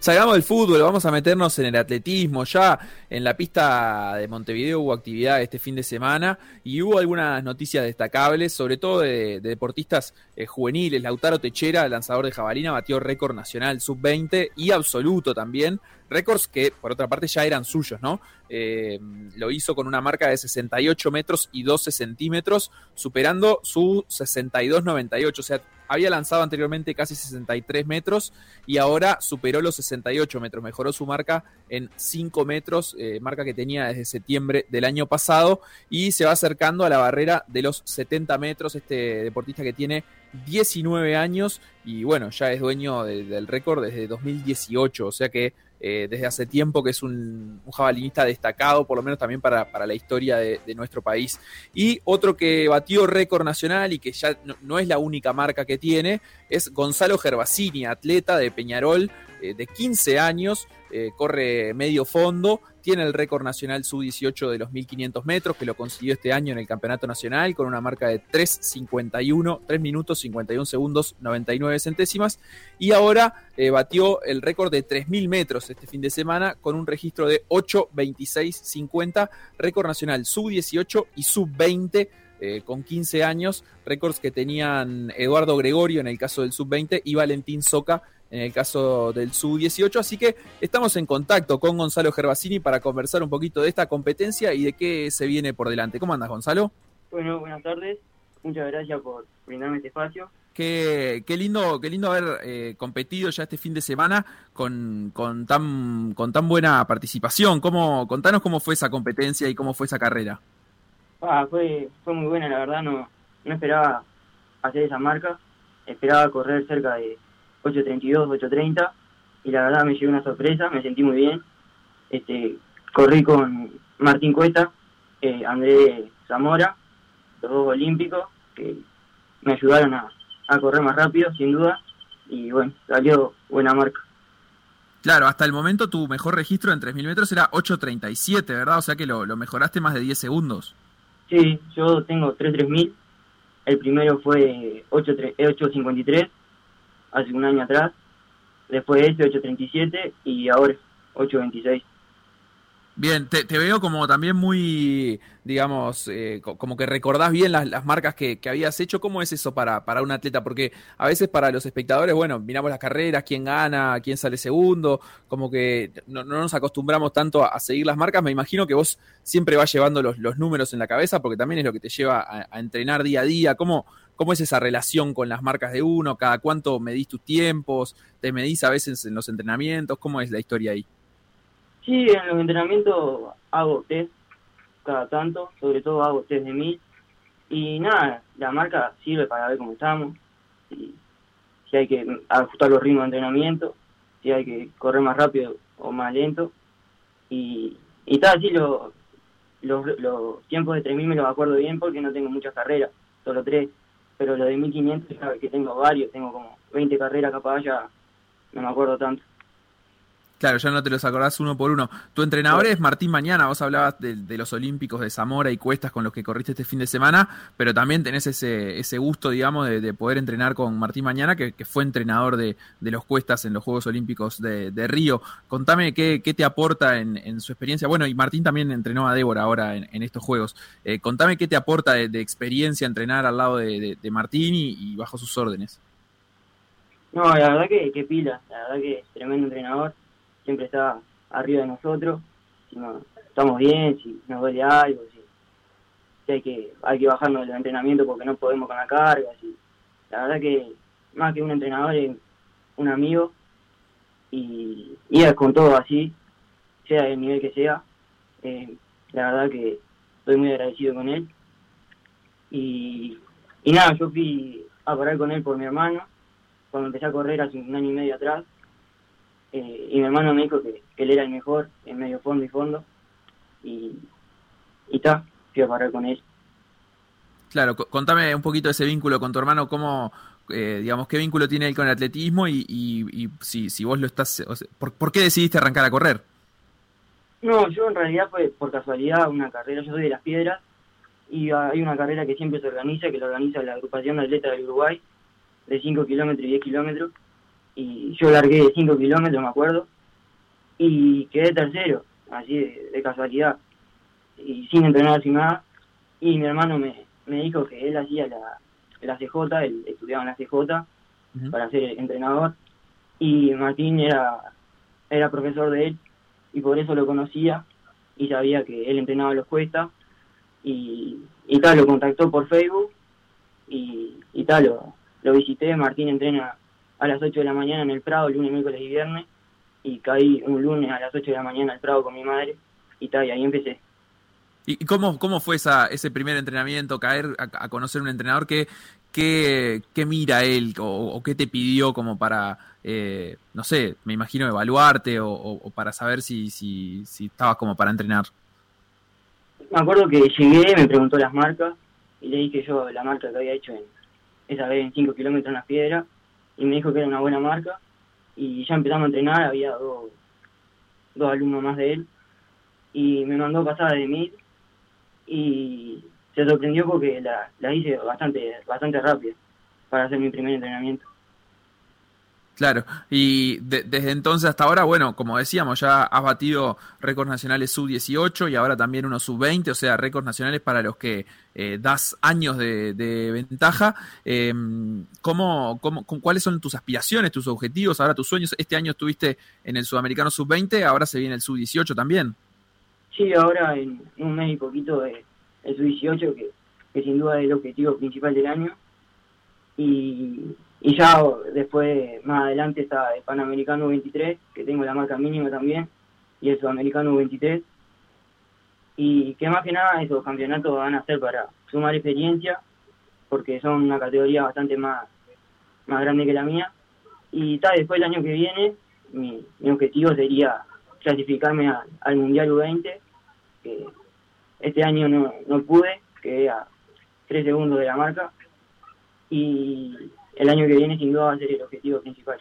Salgamos del fútbol, vamos a meternos en el atletismo. Ya en la pista de Montevideo hubo actividad este fin de semana y hubo algunas noticias destacables, sobre todo de, deportistas eh, juveniles. Lautaro Techera, lanzador de jabalina, batió récord nacional sub-20 y absoluto también. Récords que, por otra parte, ya eran suyos, ¿no? Eh, lo hizo con una marca de 68 metros y 12 centímetros, superando su 62.98. O sea, había lanzado anteriormente casi 63 metros y ahora superó los 68 metros. Mejoró su marca en 5 metros, eh, marca que tenía desde septiembre del año pasado y se va acercando a la barrera de los 70 metros. Este deportista que tiene 19 años y bueno, ya es dueño del récord desde 2018. O sea que eh, desde hace tiempo que es un, jabalinista destacado, por lo menos también para, la historia de, nuestro país. Y otro que batió récord nacional y que ya no, es la única marca que tiene, es Gonzalo Gervasini, atleta de Peñarol eh, de 15 años, eh, corre medio fondo, tiene el récord nacional sub-18 de los 1500 metros, que lo consiguió este año en el Campeonato Nacional con una marca de 3.51, 3 minutos 51 segundos 99 centésimas. Y ahora eh, batió el récord de 3000 metros este fin de semana con un registro de 8.26.50, récord nacional sub-18 y sub-20 eh, con 15 años, récords que tenían Eduardo Gregorio en el caso del sub-20 y Valentín Soca en el caso del Sub-18. Así que estamos en contacto con Gonzalo Gervasini para conversar un poquito de esta competencia y de qué se viene por delante. ¿Cómo andas, Gonzalo? Bueno, buenas tardes. Muchas gracias por brindarme este espacio. Qué, qué lindo, qué lindo haber eh, competido ya este fin de semana con, con, tan, con tan buena participación. ¿Cómo, contanos cómo fue esa competencia y cómo fue esa carrera. Ah, fue, fue muy buena, la verdad. No, no esperaba hacer esa marca. Esperaba correr cerca de 8.32, 8.30 y la verdad me llevé una sorpresa, me sentí muy bien. Este, corrí con Martín Cuesta, eh, Andrés Zamora, los dos olímpicos, que me ayudaron a, correr más rápido, sin duda, y bueno, salió buena marca. Claro, hasta el momento tu mejor registro en 3.000 metros era 8.37, ¿verdad? O sea que lo, mejoraste más de 10 segundos. Sí, yo tengo 3.3000. El primero fue 8.53 hace un año atrás, después de ese 8.37 y ahora 8.26. Bien, te, veo como también muy, digamos, eh, como que recordás bien las, marcas que, habías hecho. ¿Cómo es eso para, para un atleta? Porque a veces para los espectadores, bueno, miramos las carreras, quién gana, quién sale segundo, como que no, nos acostumbramos tanto a, seguir las marcas. Me imagino que vos siempre vas llevando los, los números en la cabeza porque también es lo que te lleva a entrenar día a día. ¿Cómo, ¿Cómo es esa relación con las marcas de uno? ¿Cada cuánto medís tus tiempos? ¿Te medís a veces en los entrenamientos? ¿Cómo es la historia ahí? Sí, en los entrenamientos hago test cada tanto, sobre todo hago test de mil. Y nada, la marca sirve para ver cómo estamos, si, si hay que ajustar los ritmos de entrenamiento, si hay que correr más rápido o más lento. Y, está así, lo, los, los tiempos de 3000 me los acuerdo bien porque no tengo muchas carreras, solo tres pero lo de 1500 que tengo varios, tengo como 20 carreras capaz, ya no me acuerdo tanto. Claro, ya no te los acordás uno por uno. Tu entrenador es Martín Mañana, vos hablabas de, los Olímpicos de Zamora y Cuestas con los que corriste este fin de semana, pero también tenés ese, ese gusto, digamos, de, poder entrenar con Martín Mañana, que, fue entrenador de, los Cuestas en los Juegos Olímpicos de, Río. Contame qué, qué te aporta en, su experiencia. Bueno, y Martín también entrenó a Débora ahora en, estos Juegos. Eh, contame qué te aporta de, experiencia entrenar al lado de, Martín y, bajo sus órdenes. No, la verdad que, que pila, la verdad que es tremendo entrenador siempre está arriba de nosotros, si no estamos bien, si nos duele algo, si, hay que hay que bajarnos del entrenamiento porque no podemos con la carga, la verdad que más que un entrenador es un amigo y, y con todo así, sea el nivel que sea, eh, la verdad que estoy muy agradecido con él. Y, y nada, yo fui a parar con él por mi hermano, cuando empecé a correr hace un año y medio atrás, eh, y mi hermano me dijo que, él era el mejor en medio fondo y fondo. Y está, fui a parar con él. Claro, contame un poquito de ese vínculo con tu hermano, cómo, eh, digamos, qué vínculo tiene él con el atletismo y, y, si, si, vos lo estás... ¿por, qué decidiste arrancar a correr? No, yo en realidad fue por casualidad una carrera, yo soy de Las Piedras y hay una carrera que siempre se organiza, que la organiza la agrupación de atletas del Uruguay, de 5 kilómetros y 10 kilómetros, y yo largué de 5 kilómetros, me acuerdo, y quedé tercero, así de, casualidad, y sin entrenar, sin nada, y mi hermano me, me dijo que él hacía la, la CJ, él estudiaba en la CJ para ser entrenador, y Martín era, era profesor de él, y por eso lo conocía, y sabía que él entrenaba los cuestas, y, y tal, lo contactó por Facebook, y, y tal, lo, lo visité, Martín entrena a las 8 de la mañana en el Prado, lunes, miércoles y viernes, y caí un lunes a las 8 de la mañana al Prado con mi madre, y tal, y ahí empecé. ¿Y cómo, cómo fue esa, ese primer entrenamiento, caer a, conocer un entrenador? ¿Qué, qué, qué mira él o, qué te pidió como para, eh, no sé, me imagino evaluarte o, para saber si, si, si estabas como para entrenar? Me acuerdo que llegué, me preguntó las marcas y le dije yo la marca que había hecho en esa vez en 5 kilómetros en las piedras y me dijo que era una buena marca y ya empezamos a entrenar, había dos, dos alumnos más de él y me mandó pasar de mil y se sorprendió porque la, la hice bastante bastante rápido para hacer mi primer entrenamiento. Claro, y desde entonces hasta ahora, bueno, como decíamos, ya has batido récords nacionales sub-18 y ahora también unos sub-20, o sea, récords nacionales para los que eh, das años de, ventaja. Eh, ¿cómo, cómo, ¿Cuáles son tus aspiraciones, tus objetivos, ahora tus sueños? Este año estuviste en el sudamericano sub-20, ahora se viene el sub-18 también. Sí, ahora en un mes y poquito el sub-18, que, que sin duda es el objetivo principal del año. Y y ya después, más adelante, está el Panamericano 23, que tengo la marca mínima también, y el Sudamericano 23. Y que más que nada esos campeonatos van a ser para sumar experiencia, porque son una categoría bastante más, más grande que la mía. Y tal, después el año que viene, mi, objetivo sería clasificarme al Mundial U20, que este año no, no pude, quedé a tres segundos de la marca. Y el año que viene sin duda va a ser el objetivo principal.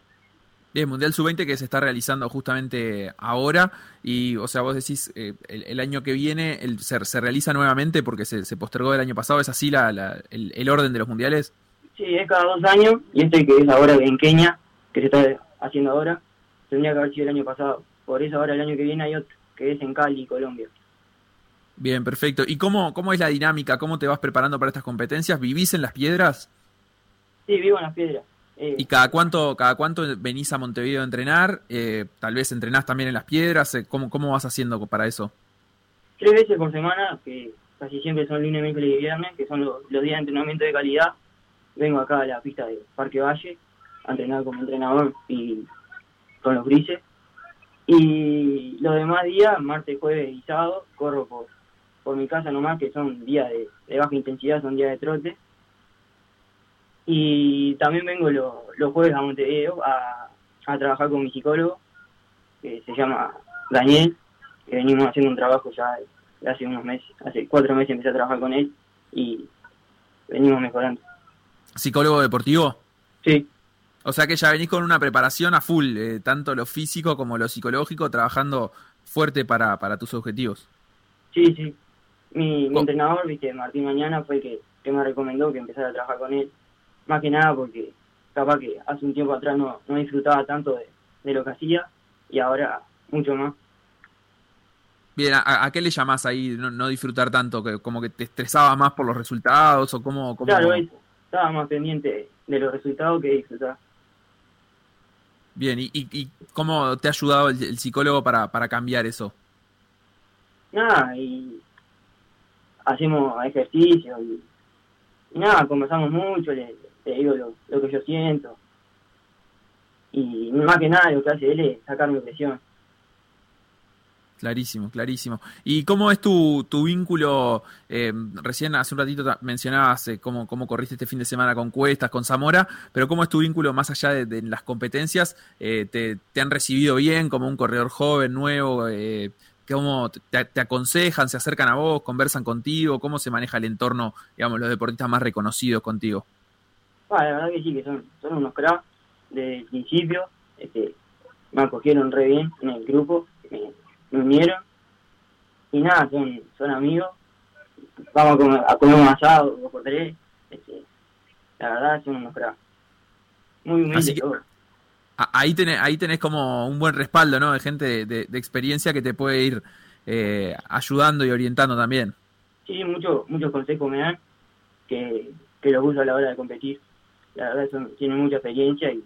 Bien, Mundial Sub-20 que se está realizando justamente ahora y, o sea, vos decís, eh, el, año que viene el, se, se, realiza nuevamente porque se, se, postergó el año pasado, ¿es así la, el, el, orden de los mundiales? Sí, es cada dos años y este que es ahora en Kenia, que se está haciendo ahora, tendría que haber sido el año pasado. Por eso ahora el año que viene hay otro, que es en Cali, Colombia. Bien, perfecto. ¿Y cómo, cómo es la dinámica? ¿Cómo te vas preparando para estas competencias? ¿Vivís en las piedras? Sí, vivo en las piedras. Eh, ¿Y cada cuánto, cada cuánto venís a Montevideo a entrenar? Eh, tal vez entrenás también en las piedras. Eh, ¿Cómo, ¿Cómo vas haciendo para eso? Tres veces por semana, que casi siempre son lunes, miércoles y viernes, que son los, días de entrenamiento de calidad. Vengo acá a la pista de Parque Valle a entrenar como entrenador y con los grises. Y los demás días, martes, jueves y sábado, corro por, por mi casa nomás, que son días de, de baja intensidad, son días de trote y también vengo los jueves a Montevideo a, trabajar con mi psicólogo, que se llama Daniel, que venimos haciendo un trabajo ya hace unos meses, hace cuatro meses empecé a trabajar con él y venimos mejorando. ¿Psicólogo deportivo? Sí. O sea que ya venís con una preparación a full, eh, tanto lo físico como lo psicológico, trabajando fuerte para, para tus objetivos. Sí, sí. Mi, entrenador, viste, Martín Mañana, fue el que, que me recomendó que empezara a trabajar con él más que nada porque capaz que hace un tiempo atrás no, no disfrutaba tanto de, lo que hacía y ahora mucho más. Bien, ¿a, qué le llamás ahí no, disfrutar tanto? que ¿Como que te estresaba más por los resultados o cómo? Claro, estaba más pendiente de los resultados que disfrutar. Bien, ¿y, y, cómo te ha ayudado el, psicólogo para, para cambiar eso? Nada, y hacemos ejercicio y, y nada, conversamos mucho, le, te digo lo, que yo siento. Y más que nada lo que hace él es sacarme presión. Clarísimo, clarísimo. ¿Y cómo es tu, tu vínculo? Eh, recién hace un ratito mencionabas eh, cómo, cómo corriste este fin de semana con Cuestas, con Zamora, pero ¿cómo es tu vínculo más allá de, las competencias? Eh, te, te, han recibido bien como un corredor joven, nuevo? ¿Cómo te, aconsejan, se acercan a vos, conversan contigo? ¿Cómo se maneja el entorno, digamos, los deportistas más reconocidos contigo? Ah, la verdad que sí, que son, son unos cracks desde el principio. Este, me acogieron re bien en el grupo, me, unieron. Y nada, son, son amigos. Vamos a comer, a comer un asado, dos por tres. Este, la verdad, son unos cracks. Muy humildes ahí tenés, ahí tenés como un buen respaldo, ¿no? De gente de, experiencia que te puede ir eh, ayudando y orientando también. Sí, muchos muchos consejos me dan que, que los uso a la hora de competir. La verdad, son, tienen mucha experiencia y,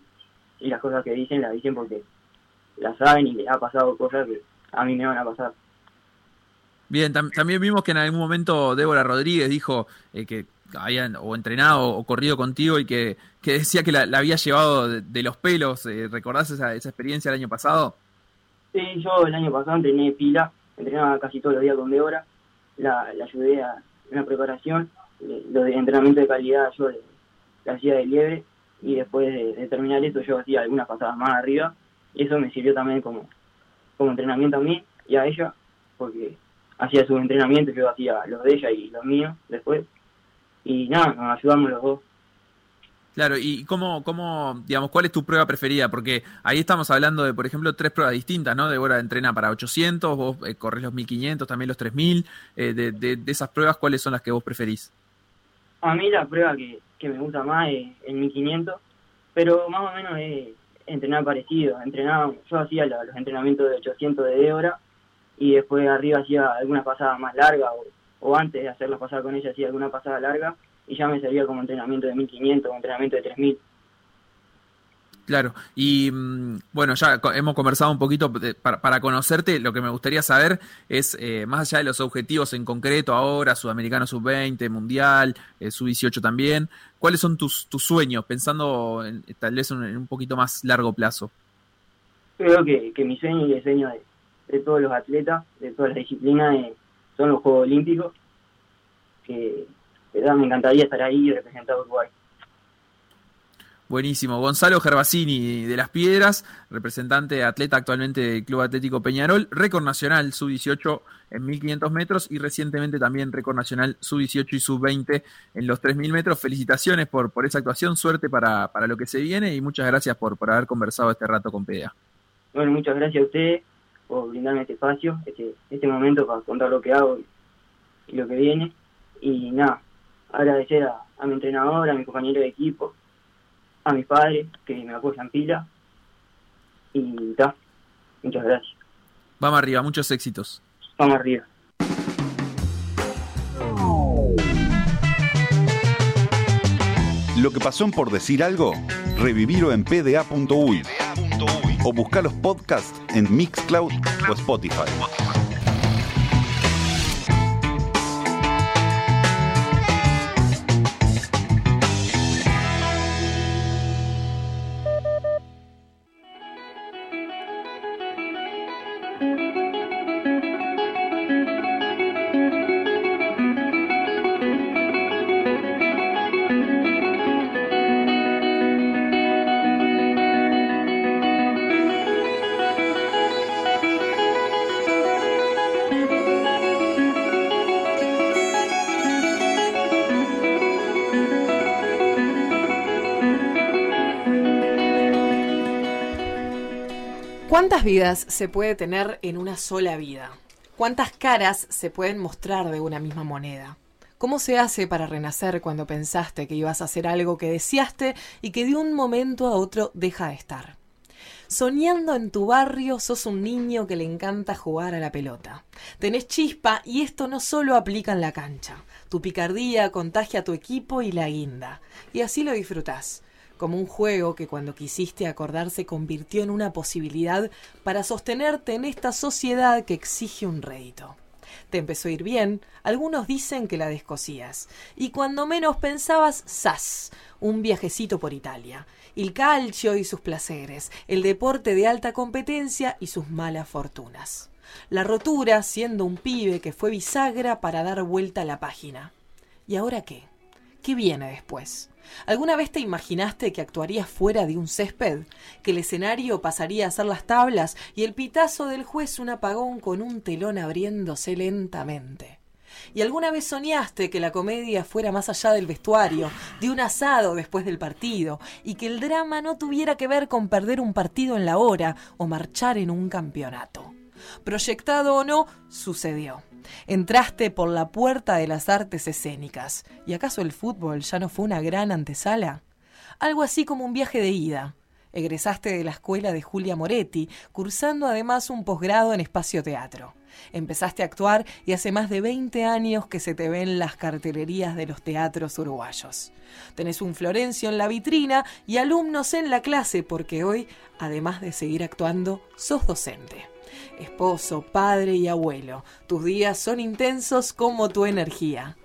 y las cosas que dicen las dicen porque las saben y les ha pasado cosas que a mí me van a pasar. Bien, también vimos que en algún momento Débora Rodríguez dijo eh, que habían o entrenado o corrido contigo y que, decía que la, había llevado de, los pelos. Eh, ¿Recordás esa, esa experiencia el año pasado? Sí, yo el año pasado entrené pila, entrenaba casi todos los días con Débora, la, la ayudé a, en la preparación, lo de entrenamiento de calidad yo la hacía de liebre y después de, terminar eso yo hacía algunas pasadas más arriba y eso me sirvió también como, como entrenamiento a mí y a ella porque hacía sus entrenamientos, yo hacía los de ella y los míos después y nada, nos ayudamos los dos. Claro, y cómo, cómo, digamos, ¿cuál es tu prueba preferida? Porque ahí estamos hablando de, por ejemplo, tres pruebas distintas, ¿no? Débora entrena para 800, vos eh, corres los 1500, también los 3000. Eh, de, de, esas pruebas, ¿cuáles son las que vos preferís? A mí la prueba que, que me gusta más es el 1500, pero más o menos es entrenar parecido. Entrenaba, yo hacía los entrenamientos de 800 de Débora y después arriba hacía algunas pasadas más largas o, o antes de hacer las pasadas con ella hacía alguna pasada larga y ya me servía como entrenamiento de 1500 o entrenamiento de 3000. Claro, y mm, bueno, ya hemos conversado un poquito para, conocerte, lo que me gustaría saber es, eh, más allá de los objetivos en concreto ahora, Sudamericano Sub-20, Mundial, eh, Sub-18 también, ¿cuáles son tus, tus sueños, pensando tal vez en, un poquito más largo plazo? Creo que, que mi sueño y el sueño de, todos los atletas, de todas las disciplinas, eh, son los Juegos Olímpicos, que me encantaría estar ahí y representar a Uruguay. Buenísimo. Gonzalo Gervasini de Las Piedras, representante atleta actualmente del Club Atlético Peñarol, récord nacional sub-18 en 1500 metros y recientemente también récord nacional sub-18 y sub-20 en los 3000 metros. Felicitaciones por, por esa actuación, suerte para, para lo que se viene y muchas gracias por, por haber conversado este rato con PEA. Bueno, muchas gracias a ustedes por brindarme este espacio, este, este momento para contar lo que hago y lo que viene. Y nada, agradecer a, mi entrenador, a mi compañero de equipo, a mis padres que me apoyan pila. Y ta, muchas gracias. Vamos arriba, muchos éxitos. Vamos arriba. Lo que pasó Por Decir Algo, revivirlo en pda.uy o buscar los podcasts en Mixcloud o Spotify. ¿Cuántas vidas se puede tener en una sola vida? ¿Cuántas caras se pueden mostrar de una misma moneda? ¿Cómo se hace para renacer cuando pensaste que ibas a hacer algo que deseaste y que de un momento a otro deja de estar? Soñando en tu barrio sos un niño que le encanta jugar a la pelota. Tenés chispa y esto no solo aplica en la cancha. Tu picardía contagia a tu equipo y la guinda. Y así lo disfrutás como un juego que cuando quisiste acordar se convirtió en una posibilidad para sostenerte en esta sociedad que exige un rédito. Te empezó a ir bien, algunos dicen que la descosías, y cuando menos pensabas, ¡zas! un viajecito por Italia, el calcio y sus placeres, el deporte de alta competencia y sus malas fortunas. La rotura siendo un pibe que fue bisagra para dar vuelta a la página. ¿Y ahora qué? ¿Qué viene después? ¿Alguna vez te imaginaste que actuarías fuera de un césped? ¿Que el escenario pasaría a ser las tablas y el pitazo del juez un apagón con un telón abriéndose lentamente? ¿Y alguna vez soñaste que la comedia fuera más allá del vestuario, de un asado después del partido, y que el drama no tuviera que ver con perder un partido en la hora o marchar en un campeonato? Proyectado o no, sucedió. Entraste por la puerta de las artes escénicas. ¿Y acaso el fútbol ya no fue una gran antesala? Algo así como un viaje de ida. Egresaste de la escuela de Julia Moretti, cursando además un posgrado en espacio teatro. Empezaste a actuar y hace más de 20 años que se te ven las cartelerías de los teatros uruguayos. Tenés un Florencio en la vitrina y alumnos en la clase porque hoy, además de seguir actuando, sos docente. Esposo, padre y abuelo, tus días son intensos como tu energía.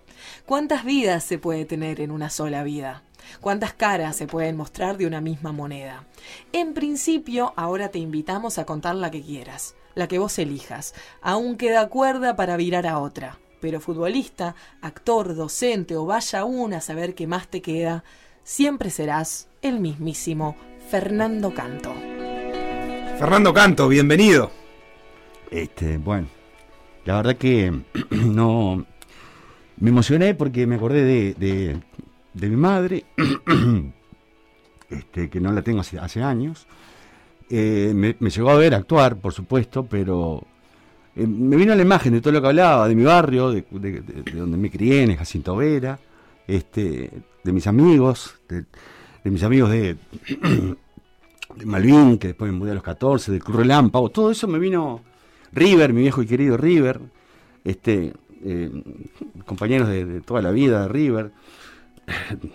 ¿Cuántas vidas se puede tener en una sola vida? ¿Cuántas caras se pueden mostrar de una misma moneda? En principio, ahora te invitamos a contar la que quieras, la que vos elijas. Aún queda cuerda para virar a otra. Pero futbolista, actor, docente o vaya una a saber qué más te queda, siempre serás el mismísimo Fernando Canto. Fernando Canto, bienvenido. Este, bueno, la verdad que no me emocioné porque me acordé de, de, mi madre, este, que no la tengo hace, hace años. Eh, me, llegó a ver actuar, por supuesto, pero eh, me vino la imagen de todo lo que hablaba, de mi barrio, de, de- de- de donde me crié, en Jacinto Vera, este, de mis amigos, de, de mis amigos de, de Malvin, que después me mudé a los 14, del Club Relámpago, todo eso me vino River, mi viejo y querido River, este, eh, compañeros de, toda la vida de River,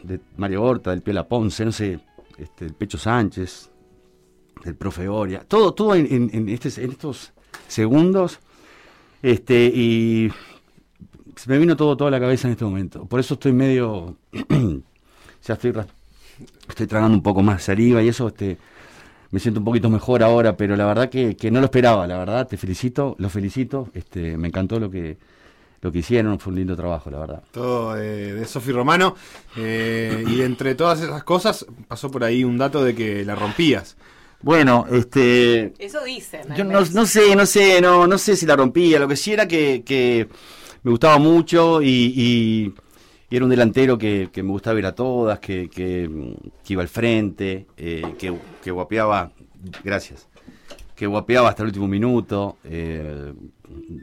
de Mario Horta, del Piola Ponce, no sé, este, del Pecho Sánchez, del profe Oria, todo, todo en, este- estos segundos, este, y me vino todo, toda la cabeza en este momento. Por eso estoy medio, ya estoy, estoy tragando un poco más saliva y eso, este, me siento un poquito mejor ahora, pero la verdad que, que no lo esperaba, la verdad, te felicito, los felicito, este, me encantó lo que, lo que hicieron, fue un lindo trabajo, la verdad. Todo de, de Sofi Romano. eh, y entre todas esas cosas pasó por ahí un dato de que la rompías. Bueno, este, Eso dicen. Yo no, no sé, no sé, no, no sé si la rompía. Lo que sí era que, que me gustaba mucho y, y- y era un delantero que, me gustaba ir a todas, que, iba al frente, eh, que, guapeaba, gracias, que guapeaba hasta el último minuto. eh,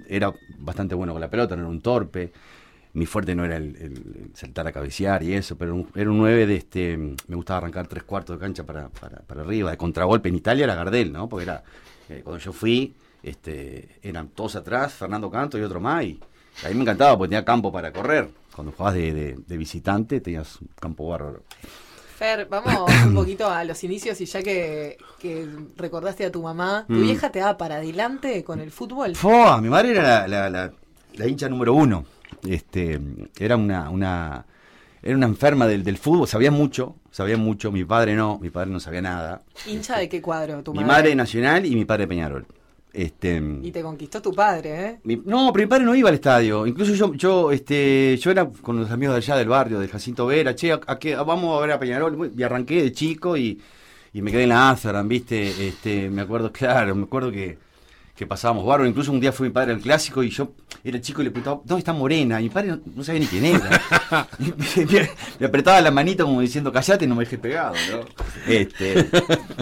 era bastante bueno con la pelota, no era un torpe. Mi fuerte no era el, saltar a cabecear y eso, pero era un 9 de este. Me gustaba arrancar tres cuartos de cancha para, para, para arriba, de contragolpe. En Italia era Gardel, ¿no? Porque era. eh, cuando yo fui, este, eran todos atrás, Fernando Canto y otro más. Y a mí me encantaba porque tenía campo para correr. Cuando jugabas de, de- de visitante, tenías un campo bárbaro. Fer, vamos un poquito a los inicios y ya que, que recordaste a tu mamá, ¿tu Mm. vieja te da para adelante con el fútbol? Fua, mi madre era la, la- la- la hincha número uno. Este, era una, una, era una enferma del, del fútbol, sabía mucho, sabía mucho. Mi padre no, mi padre no sabía nada. ¿Hincha de qué cuadro tu Mi madre? madre Nacional y mi padre Peñarol. Este, Y te conquistó tu padre, ¿eh? mi- no, pero mi padre no iba al estadio. Incluso yo, yo, este, yo era con los amigos de allá del barrio, del Jacinto Vera, che, ¿a, a qué- vamos a ver a Peñarol. Y arranqué de chico y, y me quedé en la Amsterdam, viste, este, me acuerdo, claro, me acuerdo que, que pasábamos bárbaro. Incluso un día fue mi padre al clásico y yo era chico y le preguntaba, ¿dónde está Morena? Y mi padre no, no sabía ni quién era. Y me, me apretaba la manita como diciendo, callate, no me dejes pegado, ¿no? Este,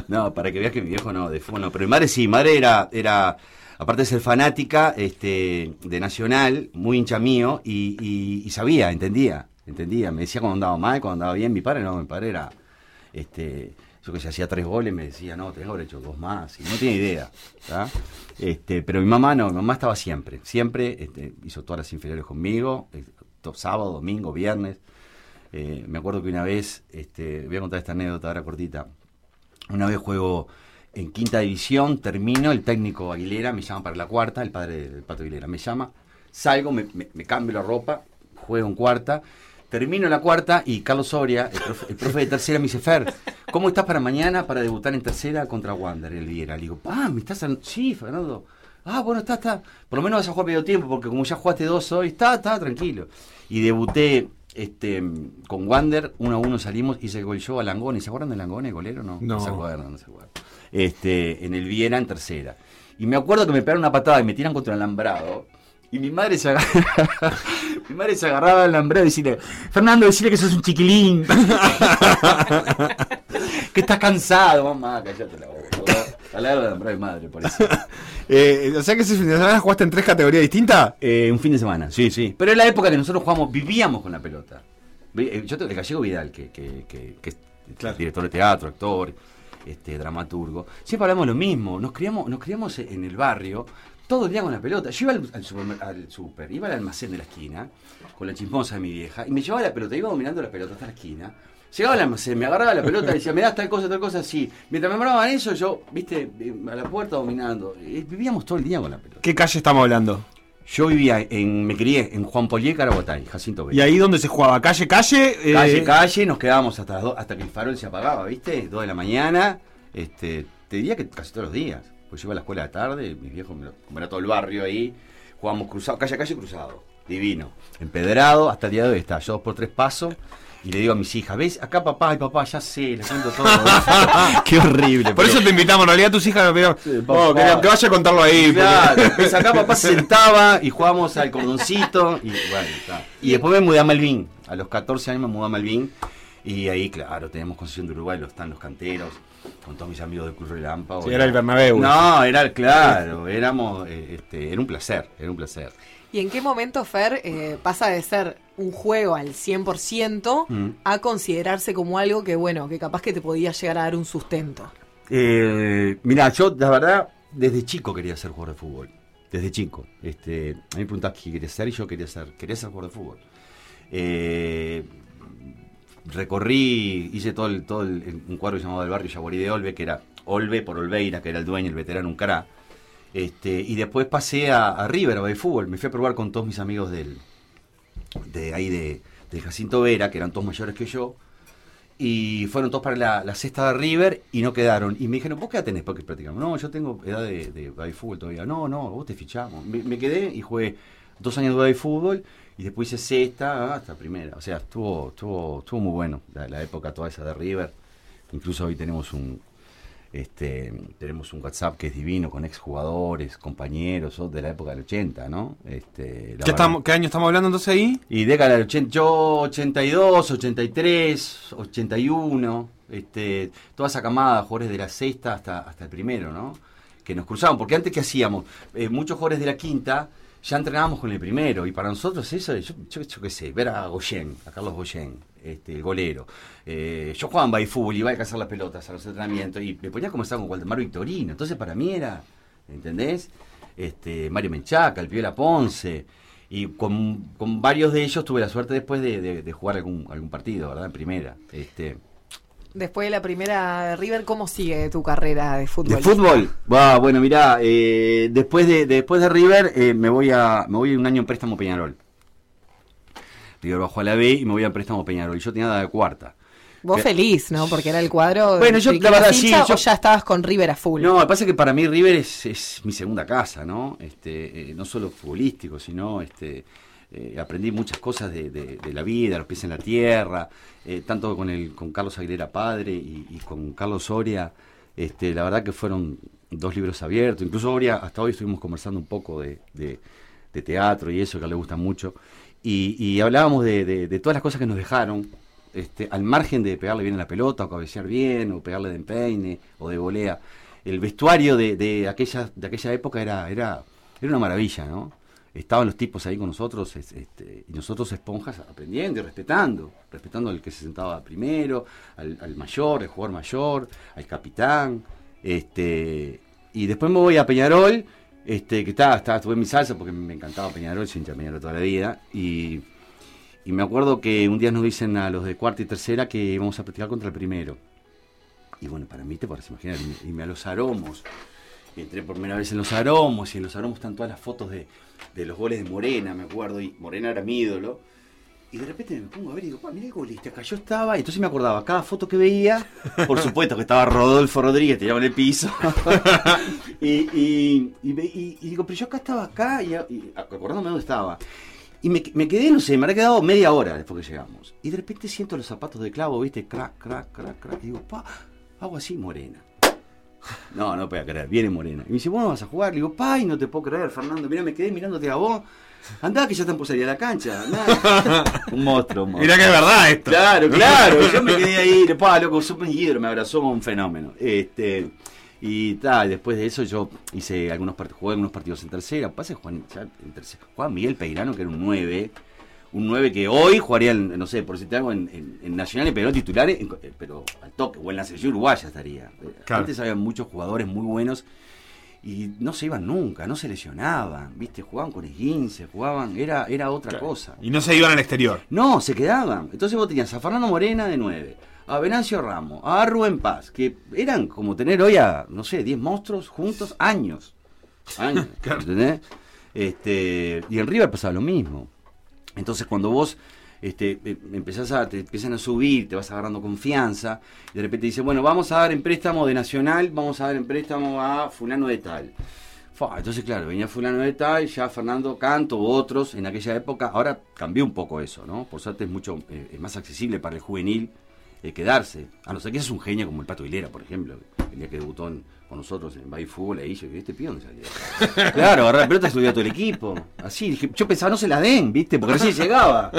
no, para que veas que mi viejo no, de no. Pero mi madre sí, mi madre era, era aparte de ser fanática este, de Nacional, muy hincha mío, y, y- y sabía, entendía, entendía. Me decía cuando andaba mal, cuando andaba bien. Mi padre no, mi padre era, este, yo que se hacía tres goles, me decía, no, tenés que haber hecho dos más, y no tiene idea. Este, pero mi mamá no, mi mamá estaba siempre, siempre, este, hizo todas las inferiores conmigo, sábado, domingo, viernes. Eh, me acuerdo que una vez, este, voy a contar esta anécdota ahora cortita, una vez juego en quinta división, termino, el técnico Aguilera me llama para la cuarta, el padre del Pato Aguilera me llama, salgo, me cambio la ropa, juego en cuarta, termino la cuarta y Carlos Soria, el profe, el profe de tercera, me dice, Fer, ¿cómo estás para mañana para debutar en tercera contra Wander, el Viera? Le digo, ah, ¿me estás an- Sí, Fernando. Ah, bueno, está, está. Por lo menos vas a jugar medio tiempo, porque como ya jugaste dos hoy, está, está, tranquilo. Y debuté este, con Wander, uno a uno salimos, hice el gol yo a Langone. ¿Se acuerdan de Langone, golero? No, No. se acuerdan, no se acuerdan. Este, en el Viera, en tercera. Y me acuerdo que me pegaron una patada y me tiran contra el alambrado. Y mi madre se agarraba, mi madre se agarraba al alambrado y decirle, Fernando, decirle que sos un chiquilín. que estás cansado, mamá, callate la boca. Al lado del alambrado de madre, por eso. Eh, o sea que ese fin de semana jugaste en tres categorías distintas. Eh, un fin de semana, sí, sí. Pero en la época que nosotros jugamos, vivíamos con la pelota. Eh, Yo el gallego Vidal, que, que, que, que es director de teatro, actor. este, dramaturgo, siempre hablamos lo mismo. Nos criamos, nos criamos en el barrio todo el día con la pelota. Yo iba al, al, supermer- al super, iba al almacén de la esquina con la chismosa de mi vieja y me llevaba la pelota, iba dominando la pelota hasta la esquina. Llegaba al almacén, me agarraba la pelota y decía, me das tal cosa, tal cosa, así. Mientras me mandaban eso, yo, viste, eh, a la puerta dominando. Eh, Vivíamos todo el día con la pelota. ¿Qué calle estamos hablando? Yo vivía en, me crié en Juan Polié, Caraguatay, Jacinto Vélez. ¿Y ahí donde se jugaba? ¿Calle, calle? eh, Calle, calle, nos quedábamos hasta las dos- hasta que el farol se apagaba, ¿viste? Dos de la mañana. Este, te diría que casi todos los días. Pues yo iba a la escuela de tarde, mis viejos, me lo- como era todo el barrio ahí, jugábamos cruzado, calle a calle cruzado. Divino. Empedrado, hasta el día de hoy está. Yo dos por tres pasos. Y le digo a mis hijas, ¿ves? Acá papá, ay papá, ya sé, les cuento todo. Qué horrible. Por pero- eso te invitamos, en realidad tus hijas nos pidieron, Sí, "Oh, que, que vaya a contarlo ahí. porque- Claro, pues acá papá se sentaba y jugábamos al cordoncito y bueno, está. Y después me mudé a Malvin, a los 14 años me mudé a Malvin y ahí, claro, teníamos concesión de Uruguay, lo están los canteros, con todos mis amigos del Cruz Relámpago. Sí, era el Bernabéu. No, era claro, éramos, eh, este, era un placer, era un placer. ¿Y en qué momento, Fer, eh, pasa de ser un juego al 100% Mm. a considerarse como algo que, bueno, que capaz que te podía llegar a dar un sustento? Eh, mira, yo la verdad desde chico quería ser jugador de fútbol. Desde chico. Este, a mí me preguntabas qué quería ser y yo quería ser, quería ser jugador de fútbol. Eh, recorrí, hice todo, el, todo un cuadro llamado El Barrio Yaguarí de Olve, que era Olve por Olveira, que era el dueño, el veterano, un cará. Este, y después pasé a, a River, a fútbol. Me fui a probar con todos mis amigos del, de ahí de, de Jacinto Vera, que eran todos mayores que yo. Y fueron todos para la, la cesta de River y no quedaron. Y me dijeron, ¿vos qué edad tenés? Porque practicamos. No, yo tengo edad de, de, de fútbol todavía. No, no, vos te fichamos. Me, me quedé y jugué dos años de fútbol y después hice sexta hasta primera. O sea, estuvo, estuvo, estuvo muy bueno la, la época toda esa de River. Incluso hoy tenemos un, este, tenemos un WhatsApp que es divino con exjugadores, compañeros de la época del 80, ¿no? Este, ¿Qué, estamos, ¿Qué año estamos hablando entonces ahí? y década del 80, yo 82, 83, 81, este, toda esa camada, jugadores de la sexta hasta, hasta el primero, ¿no? Que nos cruzaban, porque antes que hacíamos, Eh, muchos jugadores de la quinta ya entrenábamos con el primero, y para nosotros eso, yo, yo, qué sé, ver a Goyen, a Carlos Goyen, este, el golero. Eh, yo jugaba en fútbol, iba a cazar las pelotas a los entrenamientos, y me ponía a conversar con Waldemar Victorino, entonces para mí era, ¿entendés? Este, Mario Menchaca, el Piola Ponce, y con, con varios de ellos tuve la suerte después de, de- de jugar algún, algún partido, ¿verdad? En primera. Este, Después de la primera de River, ¿cómo sigue tu carrera de fútbol? ¿De fútbol? Va, bueno, mirá, eh, después, de, después de River eh, me, voy a, me voy un año en préstamo Peñarol. River bajó a la B y me voy a préstamo Peñarol. Y yo tenía de cuarta. Vos Que- feliz, ¿no? Porque era el cuadro. Bueno, yo, que la verdad, sí, yo- ¿O ya estabas con River a full? No, me pasa que para mí River es, es mi segunda casa, ¿no? Este, eh, no solo futbolístico, sino este, eh, aprendí muchas cosas de, de- de la vida, los pies en la tierra, eh, tanto con el con Carlos Aguilera padre y, con Carlos Soria, este, la verdad que fueron dos libros abiertos. Incluso Soria, hasta hoy estuvimos conversando un poco de, de- teatro y eso que le gusta mucho. Y, y hablábamos de, todas las cosas que nos dejaron, este, al margen de pegarle bien a la pelota, o cabecear bien, o pegarle de empeine, o de volea. El vestuario de, de aquella, de aquella época era, era, era una maravilla, ¿no? Estaban los tipos ahí con nosotros, es- este, y nosotros esponjas aprendiendo y respetando, respetando al que se sentaba primero, al, mayor, al jugador mayor, al capitán, este, y después me voy a Peñarol, este, que estaba, estaba, estuve en mi salsa porque me encantaba Peñarol, soy hincha Peñarol toda la vida, y, y me acuerdo que un día nos dicen a los de cuarta y tercera que íbamos a practicar contra el primero. Y bueno, para mí te podrás imaginar, y, y me a los aromos. Entré por primera vez en los aromos, y en los aromos están todas las fotos de, de los goles de Morena, me acuerdo, y Morena era mi ídolo. Y de repente me pongo a ver y digo, pa, mirá el golista, acá yo estaba, y entonces me acordaba, cada foto que veía, por supuesto que estaba Rodolfo Rodríguez tirado en el piso. y, y, y ve- y- y digo, pero yo acá estaba acá, y, acordándome dónde estaba. Y me, me quedé, no sé, me habrá quedado media hora después que llegamos. Y de repente siento los zapatos de clavo, viste, crack, crack, crack, crack. Y digo, pa, hago así, morena. No, no puedo creer, viene morena. Y me dice, ¿vos no vas a jugar? Le digo, pa, y no te puedo creer, Fernando. Mira, me quedé mirándote a vos. Andá que ya están por salir a la cancha. andá". un monstruo, un monstruo. Mirá que es verdad esto. Claro, claro. Yo me quedé ahí, de pa, loco, súper hidro, me abrazó un fenómeno. Este, y tal, después de eso yo hice algunos partidos, jugué algunos partidos en tercera. Pasa que Juan, ya en tercera, Juan Miguel Peirano, que era un 9, un 9 que hoy jugaría, en, no sé, por decirte algo, en, en, en Nacional y pero titulares, en- eh, pero al toque, o en la selección uruguaya estaría. Eh, Claro. Antes había muchos jugadores muy buenos y no se iban nunca, no se lesionaban, ¿viste? Jugaban con esguince, jugaban, era, era otra cosa. Y no se iban al exterior. No, se quedaban. Entonces vos tenías a Fernando Morena de 9, a Venancio Ramos, a Rubén Paz, que eran como tener hoy a, no sé, 10 monstruos juntos, años. Años, ¿entendés? Este, y en River pasaba lo mismo. Entonces cuando vos este, eh, empezás a, te empiezan a subir, te vas agarrando confianza, y de repente dices, bueno, vamos a dar en préstamo de Nacional, vamos a dar en préstamo a fulano de tal. Entonces, claro, venía fulano de tal, ya Fernando Canto u otros en aquella época. Ahora cambió un poco eso, ¿no? Por suerte es mucho eh, es más accesible para el juvenil eh, quedarse. A no ser que seas un genio como el Pato Hilera, por ejemplo. El día que debutó en- con nosotros en Bay Fútbol, ahí yo dije, ¿este pibe dónde salió? claro, agarrar la pelota y subía a todo el equipo. Así, dije, yo pensaba, no se la den, ¿viste? Porque recién llegaba.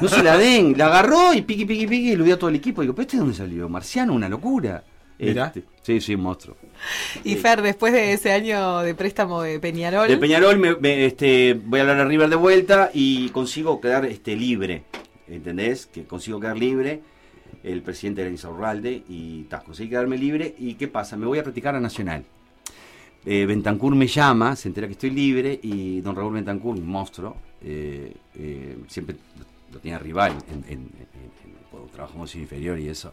No se la den. La agarró y piqui, piqui, piqui, y lo dio a todo el equipo. Digo, ¿pero este de dónde salió? Marciano, una locura. Este, sí, sí, un monstruo. Y Fer, después de ese año de préstamo de Peñarol, De Peñarol me, me, este, voy a hablar a River de vuelta y consigo quedar este, libre. ¿Entendés? Que consigo quedar libre. El presidente era Insaurralde y ta, conseguí quedarme libre. ¿Y qué pasa? Me voy a practicar a Nacional. Eh, me llama, se entera que estoy libre y don Raúl Bentancur, un monstruo, eh, eh, siempre lo tenía rival en, en- en- cuando inferior y eso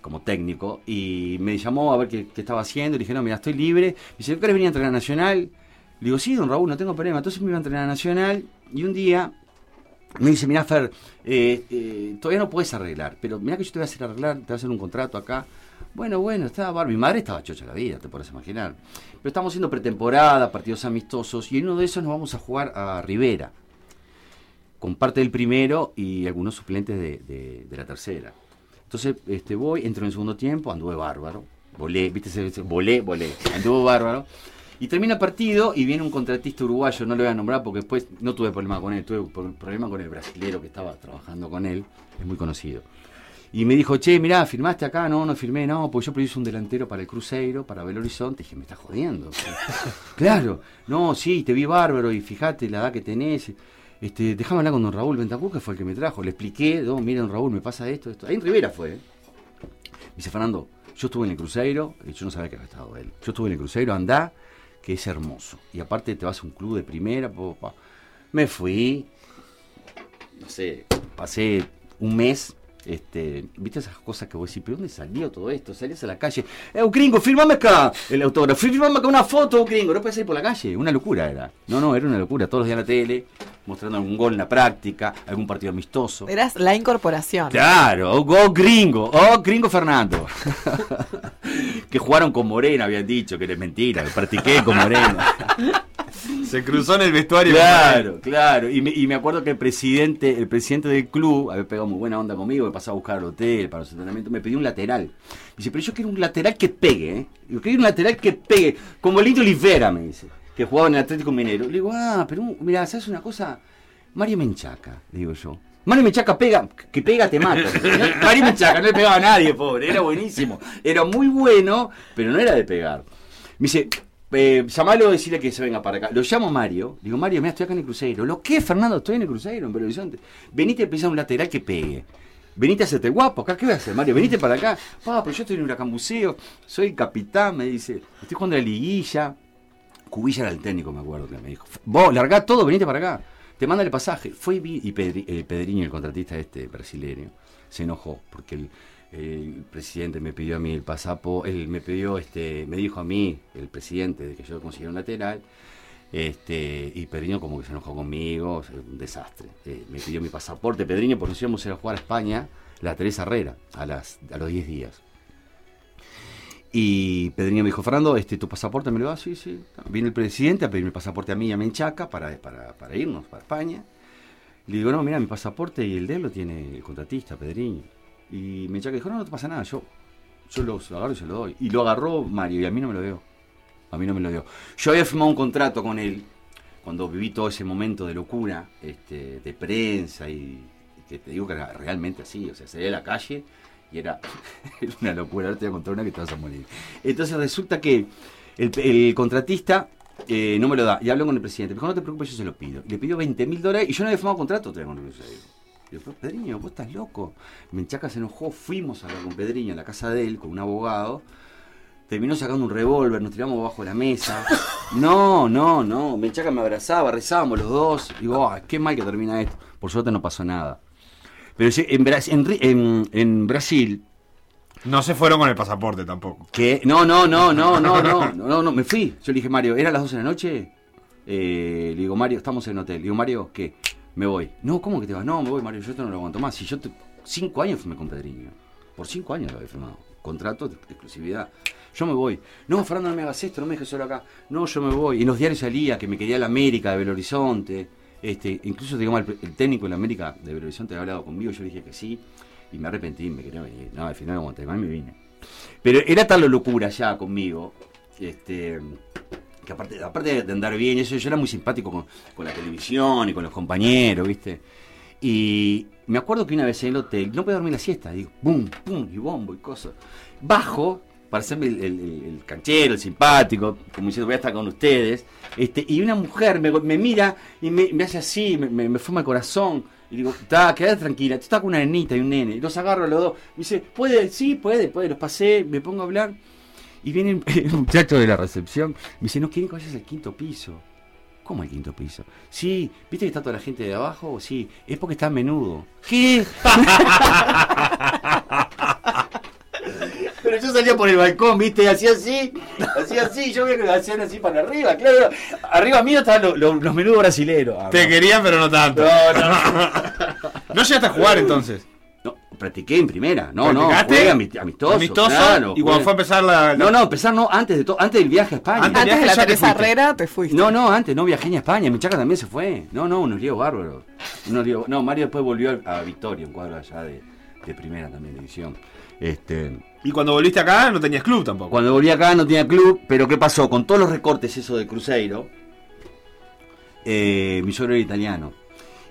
como técnico y me llamó a ver qué, qué estaba haciendo. Le dije, no, mira, estoy libre. Me dice, ¿querés venir a entrenar a Nacional? Le digo, sí, don Raúl, no tengo problema. Entonces me iba a entrenar a Nacional y un día me dice, mira, Fer, eh, eh, todavía no puedes arreglar, pero mira que yo te voy a hacer arreglar, te voy a hacer un contrato acá. Bueno, bueno, estaba bárbaro. Mi madre estaba chocha la vida, te puedes imaginar. Pero estamos haciendo pretemporada, partidos amistosos, y en uno de esos nos vamos a jugar a Rivera, con parte del primero y algunos suplentes de, de- de la tercera. Entonces este, voy, entro en el segundo tiempo, anduve bárbaro, volé, viste, volé, volé, anduve bárbaro. Y termina el partido y viene un contratista uruguayo, no lo voy a nombrar porque después no tuve problema con él, tuve problema con el brasilero que estaba trabajando con él, es muy conocido. Y me dijo, che, mirá, ¿firmaste acá? No, no firmé, no, porque yo preciso un delantero para el Cruzeiro, para Belo Horizonte. dije, me estás jodiendo. claro, no, sí, te vi bárbaro y fíjate la edad que tenés. Este, déjame hablar con don Raúl Ventacur, que fue el que me trajo. Le expliqué, no, mira, don Raúl, me pasa esto, esto. Ahí en Rivera fue. ¿eh? Me dice, Fernando, yo estuve en el Cruzeiro, y yo no sabía que había estado él. Yo estuve en el Cruzeiro, andá, que es hermoso. Y aparte te vas a un club de primera, me fui, no sé, pasé un mes, este, viste esas cosas que vos decís, ¿pero dónde salió todo esto? Salías a la calle, eh, un gringo, firmame acá el autógrafo, firmame acá una foto, gringo, no puedes salir por la calle, una locura era. No, no, era una locura, todos los días en la tele, mostrando algún gol en la práctica, algún partido amistoso. eras la incorporación. Claro, oh, go gringo, oh gringo Fernando. que jugaron con Morena, habían dicho, que era mentira, que practiqué con Morena. Se cruzó en el vestuario. Claro, claro. Y me, y me acuerdo que el presidente, el presidente del club, había pegado muy buena onda conmigo, me pasó a buscar al hotel para los entrenamientos, me pidió un lateral. Dice, pero yo quiero un lateral que pegue, ¿eh? Yo quiero un lateral que pegue, como Lito Olivera, me dice, que jugaba en el Atlético Minero. Le digo, ah, pero mira, ¿sabes una cosa? Mario Menchaca, le digo yo. Mario Menchaca pega, que pega te mata. Mario Menchaca no le pegaba a nadie, pobre, era buenísimo. Era muy bueno, pero no era de pegar. Me dice, eh, llamalo, decirle que se venga para acá. Lo llamo Mario. Digo, Mario, mira, estoy acá en el Cruzeiro. ¿Lo qué, Fernando? Estoy en el Cruzeiro, en Belo Horizonte. Venite a pisar un lateral que pegue. Venite a hacerte guapo acá. ¿Qué voy a hacer, Mario? Venite para acá. Pa, pero yo estoy en un huracán. Soy el capitán, me dice. Estoy jugando la liguilla. Cubilla era el técnico, me acuerdo que me dijo. Vos, largá todo, venite para acá. Te manda el pasaje. Fue y y Pedri- eh, Pedriño, el contratista este brasileño, se enojó porque el, el presidente me pidió a mí el pasapo, él me pidió, este, me dijo a mí, el presidente, de que yo consiguiera un lateral, este, y Pedriño como que se enojó conmigo, o un desastre. Eh, me pidió mi pasaporte, Pedriño, porque nos íbamos a ir jugar a España, la Teresa Herrera, a, las, los 10 días. Y Pedriño me dijo, Fernando, este, ¿tu pasaporte me lo das? Sí, sí. Viene el presidente a pedirme el pasaporte a mí y a Menchaca para, para, para irnos para España. Le digo, no, mira, mi pasaporte y el de él lo tiene el contratista, Pedriño. Y Menchaca dijo, no, no te pasa nada, yo, yo lo, agarro y se lo doy. Y lo agarró Mario y a mí no me lo dio. A mí no me lo dio. Yo había firmado un contrato con él cuando viví todo ese momento de locura, este, de prensa y, que te digo que era realmente así. O sea, salía a la calle y era, una locura. Ahora te voy a contar una que te vas a morir. Entonces resulta que el, contratista Eh, no me lo da. Y hablo con el presidente. Me dijo, no te preocupes, yo se lo pido. Le pidió 20 mil dólares y yo no había firmado contrato todavía con le digo, vos estás loco. Menchaca se enojó, fuimos a hablar con Pedriño a la casa de él, con un abogado. Terminó sacando un revólver, nos tiramos bajo la mesa. No, no, no. Menchaca me abrazaba, rezábamos los dos. Digo, oh, qué mal que termina esto. Por suerte no pasó nada. Pero en, Brasil, no se fueron con el pasaporte tampoco. ¿Qué? No, no, no, no, no, no, no, no, me fui. Yo le dije, Mario, ¿era las 12 de la noche? Eh, le digo, Mario, estamos en el hotel. Le digo, Mario, ¿qué? Me voy. No, ¿cómo que te vas? No, me voy, Mario, yo esto no lo aguanto más. Si yo cinco años firmé con Pedriño. Por cinco años lo había firmado. Contrato de exclusividad. Yo me voy. No, Fernando, no me hagas esto, no me dejes solo acá. No, yo me voy. Y en los diarios salía que me quería la América de Belo Horizonte. Este, incluso digamos, el, técnico de la América de Belo Horizonte había hablado conmigo, yo dije que sí, y me arrepentí, me quería venir. No, al final aguanté más me vine. Pero era tal la locura ya conmigo, este, que aparte, aparte de andar bien, eso yo era muy simpático con, la televisión y con los compañeros, ¿viste? Y me acuerdo que una vez en el hotel, no podía dormir la siesta, digo, boom, pum, y bombo y cosas. Bajo, para hacerme el, canchero, el simpático, como diciendo, voy a estar con ustedes, este, y una mujer me, mira y me, hace así, me, me, me fuma el corazón. Y digo, está, quédate tranquila, tú estás con una nenita y un nene. Y los agarro a los dos. Me dice, ¿puede? Sí, puede, puede. Los pasé, me pongo a hablar. Y viene el, el muchacho de la recepción. Me dice, no quieren que vayas al quinto piso. ¿Cómo al quinto piso? Sí, ¿viste que está toda la gente de abajo? Sí, es porque está a menudo. ¿Qué? Pero yo salía por el balcón, ¿viste? Hacía así, hacía así, yo veía que lo hacían así para arriba, claro. Arriba mío estaban los, los- los menudos brasileros. Ah, Te no. querían, pero no tanto. No, no. ¿No llegaste a jugar entonces? Practiqué en primera. No, no, jugué ami- amistoso. Amistoso. claro, y cuando fue a empezar la. la- No, no, empezar no, antes de todo, antes del viaje a España. Antes- Antes de la Teresa. Herrera te fuiste. No, no, antes no viajé ni a España. Mi chaca también se fue. No, no, unos líos bárbaros. Unos líos- No, Mario después volvió a, a Victoria, un cuadro allá de, de primera también división. Este, Y cuando volviste acá no tenías club tampoco. cuando volví acá no tenía club, pero ¿qué pasó? Con todos los recortes eso de Cruzeiro, eh, mi suegro era italiano.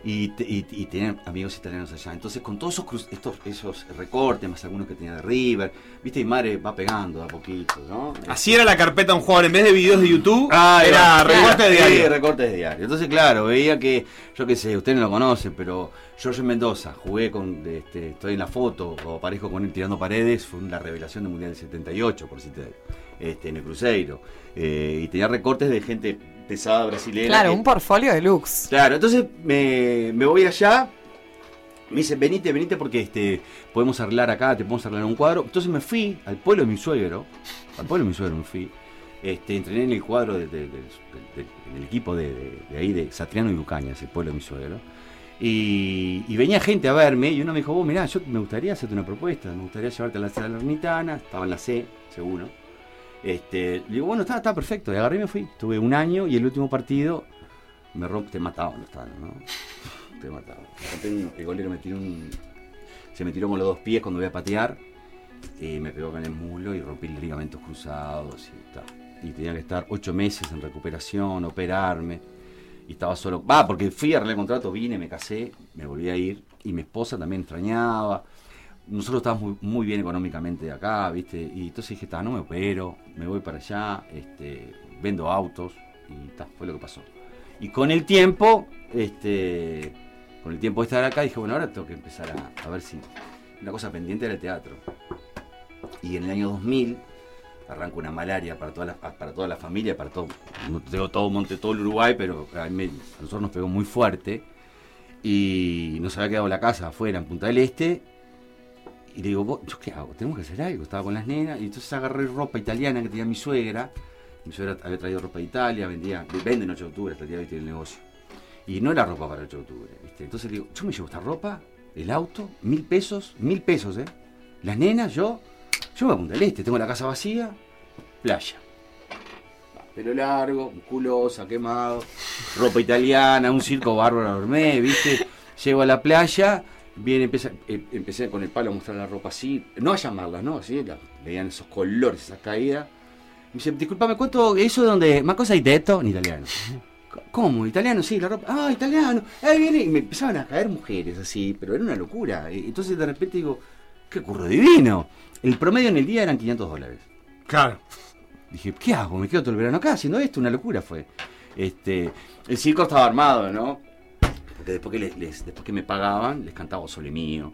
Y, y, y tenía amigos italianos allá. Entonces, con todos esos, cru- estos, esos recortes, más algunos que tenía de River, viste, mi madre va pegando de a poquito, ¿no? Así era la carpeta un jugador. En vez de videos de YouTube, Ah, era ahí va. recorte de Sí, diario. recortes de diario. Entonces, claro, veía que, yo qué sé, ustedes no lo conocen, pero Jorge Mendoza, jugué con, este, estoy en la foto, o aparezco con él tirando paredes, fue la revelación del Mundial del 78, por si te, este, en el Cruzeiro. Eh, y tenía recortes de gente pesada brasileña. Claro, que- un portfolio deluxe. Claro, entonces me, me voy allá. Me dicen, venite, venite porque este, podemos arreglar acá, te podemos arreglar un cuadro. Entonces me fui al pueblo de mi suegro. Al pueblo de mi suegro me fui. Este, entrené en el cuadro, de- de- de- de- en el equipo de, de- de ahí, de Satriano y Lucañas, el pueblo de mi suegro. Y, y venía gente a verme y uno me dijo, vos mirá, yo me gustaría hacerte una propuesta, me gustaría llevarte a la Salernitana, estaba en la C, seguro. Este, le digo, bueno, está, está perfecto. Y agarré y me fui. Tuve un año y el último partido me rompe, te mataban los tanos, ¿no? Te mataban. El golero me tiró un. Se me tiró con los dos pies cuando voy a patear. Y me pegó con el muslo y rompí los ligamentos cruzados y tal. Y tenía que estar ocho meses en recuperación, operarme. Y estaba solo. Va, porque fui a arreglar el contrato, vine, me casé, me volví a ir. Y mi esposa también extrañaba. Nosotros estábamos muy, bien económicamente acá, ¿viste? Y entonces dije, está, no me opero, me voy para allá, este, vendo autos. Y ta, fue lo que pasó. Y con el tiempo, este, con el tiempo de estar acá, dije, bueno, ahora tengo que empezar a, ver si una cosa pendiente era el teatro. Y en el año 2000 arranco una malaria para toda la, para toda la familia, para todo, no te digo todo Monte, todo el Uruguay, pero a, mí- a nosotros nos pegó muy fuerte. Y nos había quedado la casa afuera en Punta del Este. Y le digo, "Vos, ¿yo qué hago? Tenemos que hacer algo. Estaba con las nenas. Y entonces agarré ropa italiana que tenía mi suegra. Mi suegra había traído ropa de Italia, vendía, vende en 8 de octubre, hasta el día de hoy tiene el negocio. Y no era ropa para el 8 de octubre. ¿viste? Entonces le digo, yo me llevo esta ropa, el auto, mil pesos, mil pesos, ¿eh? Las nenas, yo, yo me voy a Punta del Este, tengo la casa vacía, playa. Pelo largo, musculosa, quemado, ropa italiana, un circo bárbaro dormé, ¿viste? Llego a la playa, viene, empieza, eh, empecé con el palo a mostrar la ropa así, no a llamarlas, ¿no? Así, la- veían esos colores, esas caídas. Me dice, disculpame, ¿cuánto eso de donde? ¿Más cosa hay de esto? En italiano. ¿Cómo? ¿Italiano? Sí, la ropa. Ah, italiano. Ahí viene. Y me empezaban a caer mujeres así, pero era una locura. Entonces de repente digo, qué curro divino. El promedio en el día eran 500 dólares. Claro. Dije, ¿qué hago? ¿Me quedo todo el verano acá haciendo esto? Una locura fue. Este, el circo estaba armado, ¿no? Porque después que, les, les- después que me pagaban, les cantaba Sole Mío.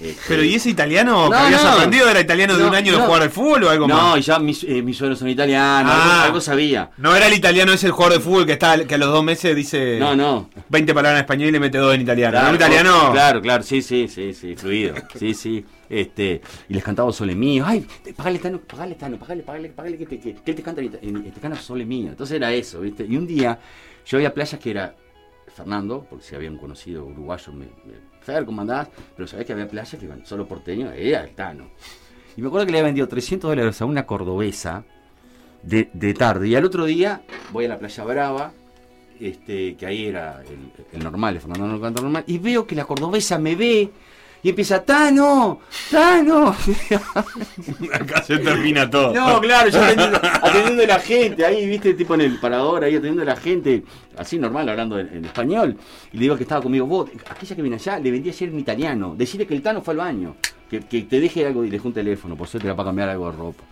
Este, Pero ¿y ese italiano que No, habías no. aprendido era italiano de No, un año de no. jugar al fútbol o algo No, más? y ya mis, eh, mis suegros son italianos, Ah. algo, algo sabía. No era el italiano ese el jugador de fútbol que está que a los dos meses dice No, no. 20 palabras en español y le mete dos en italiano. Claro, italiano. Claro, claro, sí, sí, sí, sí, fluido. Sí, sí. Este, y les cantaba Sole Mío. Ay, pagale Tano, pagale Tano, pagale, pagale, pagale que te, que, que te canta te canta Sole Mío. Entonces era eso, ¿viste? Y un día yo había playas que era Fernando, porque si habían conocido uruguayos, me, me Fer, ¿cómo andás? Pero sabés que había playas que iban solo porteños, era el Tano. Y me acuerdo que le había vendido 300 dólares a una cordobesa de, de tarde. Y al otro día voy a la playa Brava, este, que ahí era el, el normal, el Fernando no canta normal, y veo que la cordobesa me ve y empieza, Tano, Tano. Acá se termina todo. No, claro, yo atendiendo, atendiendo a la gente, ahí, viste, tipo en el parador, ahí atendiendo a la gente, así normal, hablando en, en español. Y le digo que estaba conmigo, vos, aquella que viene allá, le vendí ayer en italiano. Decirle que el Tano fue al baño, que, que te deje algo y dejó un teléfono, por suerte era para cambiar algo de ropa.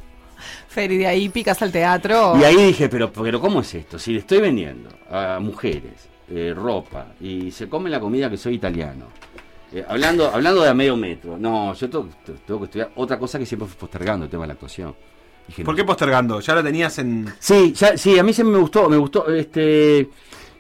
Fer, y de ahí picas al teatro. Y ahí dije, pero, pero ¿cómo es esto? Si le estoy vendiendo a mujeres eh, ropa y se come la comida que soy italiano. Eh, hablando, hablando de a medio metro. No, yo tengo, tengo que estudiar otra cosa que siempre fui postergando, el tema de la actuación. Dije, ¿Por qué postergando? Ya lo tenías en. Sí, ya, sí, a mí siempre me gustó, me gustó, este,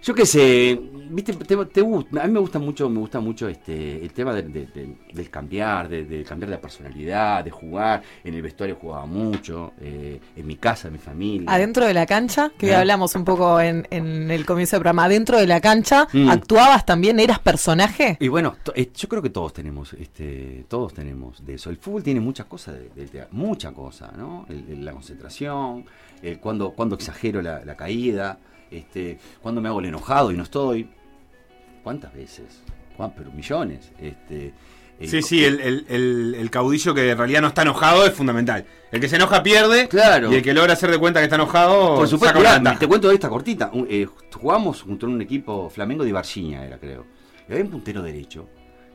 yo qué sé, viste, te, te gusta, a mí me gusta mucho, me gusta mucho este, el tema del- de- de- del cambiar, de, cambiar de personalidad, de jugar, en el vestuario jugaba mucho, eh, en mi casa, en mi familia. Adentro de la cancha, que ¿Eh? hablamos un poco en, en el comienzo del programa, adentro de la cancha, Mm. ¿actuabas también? ¿Eras personaje? Y bueno, eh, yo creo que todos tenemos, este, todos tenemos de eso. El fútbol tiene muchas cosas de- del teatro, mucha cosa, ¿no? El- el- la concentración, el cuando, cuando exagero la, la caída, este, cuando me hago el enojado y no estoy. ¿Cuántas veces? ¿Cuán- pero millones. Este, el Sí, sí, el, el- el- caudillo que en realidad no está enojado es fundamental. El que se enoja pierde. Claro. Y el que logra hacer de cuenta que está enojado. Por supuesto, saca mirá, te cuento esta cortita. Eh, jugamos junto a un equipo Flamengo de Ibarciña, era creo. Y había un puntero derecho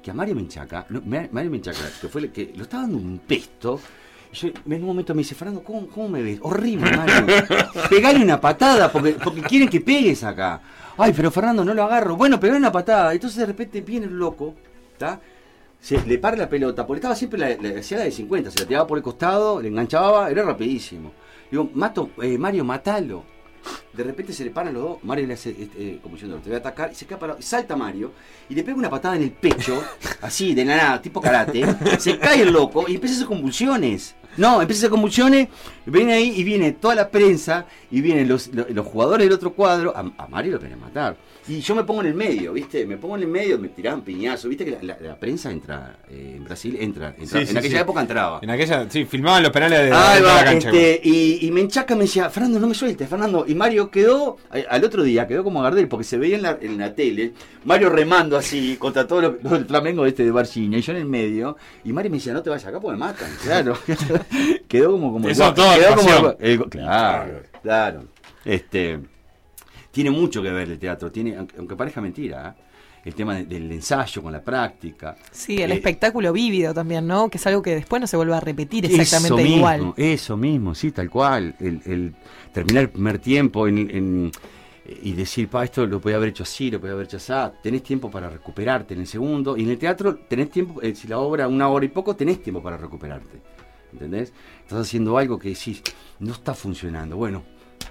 que a Mario Menchaca, no, Mario Menchaca, que fue el que lo estaba dando un pesto. Yo en un momento me dice, Fernando, ¿cómo, cómo me ves? Horrible, Mario. Pegale una patada porque, porque quieren que pegues acá. Ay, pero Fernando, no lo agarro. Bueno, pegale una patada. Entonces de repente viene el loco, ¿está? Se le para la pelota, porque estaba siempre la, la, hacía la de 50, se la tiraba por el costado, le enganchaba, era rapidísimo. Digo, Mato, eh, Mario, matalo. De repente se le paran los dos, Mario le hace, este, como diciendo, te voy a atacar, y se queda parado, salta Mario, y le pega una patada en el pecho, así, de nada, tipo karate, se cae el loco y empieza a hacer convulsiones. No, empieza a convulsiones, viene ahí y viene toda la prensa, y vienen los, los, los jugadores del otro cuadro, a, a Mario lo quieren matar. Y yo me pongo en el medio, ¿viste? Me pongo en el medio, me tiraban piñazos, ¿viste? Que la, la- la prensa entra, eh, en Brasil entra, entra- Sí, sí, en aquella sí. época entraba. En aquella, sí, filmaban los penales de, Ahí de va, la cancha. este, y, y Menchaca me decía, Fernando, no me sueltes, Fernando. Y Mario quedó, eh, al otro día, quedó como Gardel, porque se veía en la, en la tele, Mario remando así contra todo lo, del Flamengo este de Barciña, y yo en el medio, y Mario me decía, no te vayas acá porque me matan. Claro, quedó como, como Eso el- todo quedó como actuación. el- el- claro, claro. Este, tiene mucho que ver el teatro, tiene, aunque, aunque parezca mentira, ¿eh? el tema de- del ensayo con la práctica. Sí, el Eh, espectáculo vívido también, ¿no? Que es algo que después no se vuelve a repetir Eso exactamente mismo, igual. Eso mismo, sí, tal cual. El, el terminar el primer tiempo en, en- y decir, pa, esto lo podía haber hecho así, lo podía haber hecho así. Tenés tiempo para recuperarte en el segundo. Y en el teatro tenés tiempo, eh, si la obra una hora y poco, tenés tiempo para recuperarte. ¿Entendés? Estás haciendo algo que decís, no está funcionando. Bueno,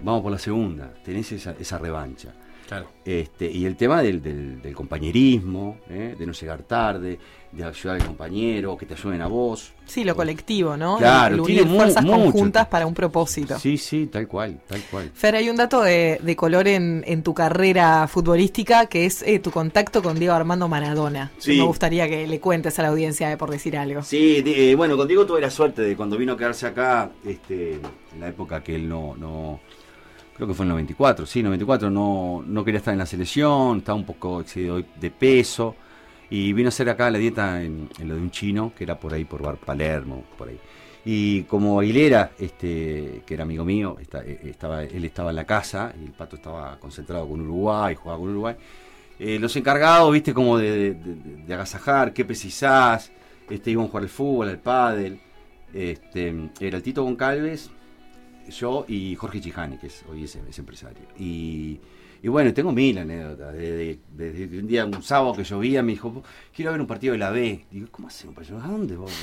vamos por la segunda. Tenés esa, esa revancha. Claro. Este, y el tema del, del- del compañerismo, ¿eh? de no llegar tarde, de ayudar al compañero, que te ayuden a vos. Sí, lo colectivo, ¿no? Claro, el tiene mu- fuerzas mucho. conjuntas para un propósito. Sí, sí, tal cual, tal cual. Fer, hay un dato de, de color en, en tu carrera futbolística que es eh, tu contacto con Diego Armando Maradona. Sí. Me gustaría que le cuentes a la audiencia de por decir algo. Sí, de- eh, bueno, contigo tuve la suerte de cuando vino a quedarse acá, este, en la época que él no, no creo que fue en el 94, sí, 94, no, no quería estar en la selección, estaba un poco excedido de peso, y vino a hacer acá la dieta en, lo de un chino, que era por ahí, por Bar Palermo, por ahí. Y como Aguilera, este, que era amigo mío, eh, estaba, él estaba en la casa, y el pato estaba concentrado con Uruguay, jugaba con Uruguay, eh, los encargados, viste, como de agasajar, qué precisás, este, iban a jugar al fútbol, al pádel, este, era el Tito Goncalves, yo y Jorge Chijani, que es, hoy es, es empresario. Y, y bueno, tengo mil anécdotas. Desde de, un día, un sábado que llovía, me dijo, quiero ver un partido de la B. Digo, ¿cómo hacemos para llevar? ¿A dónde vos?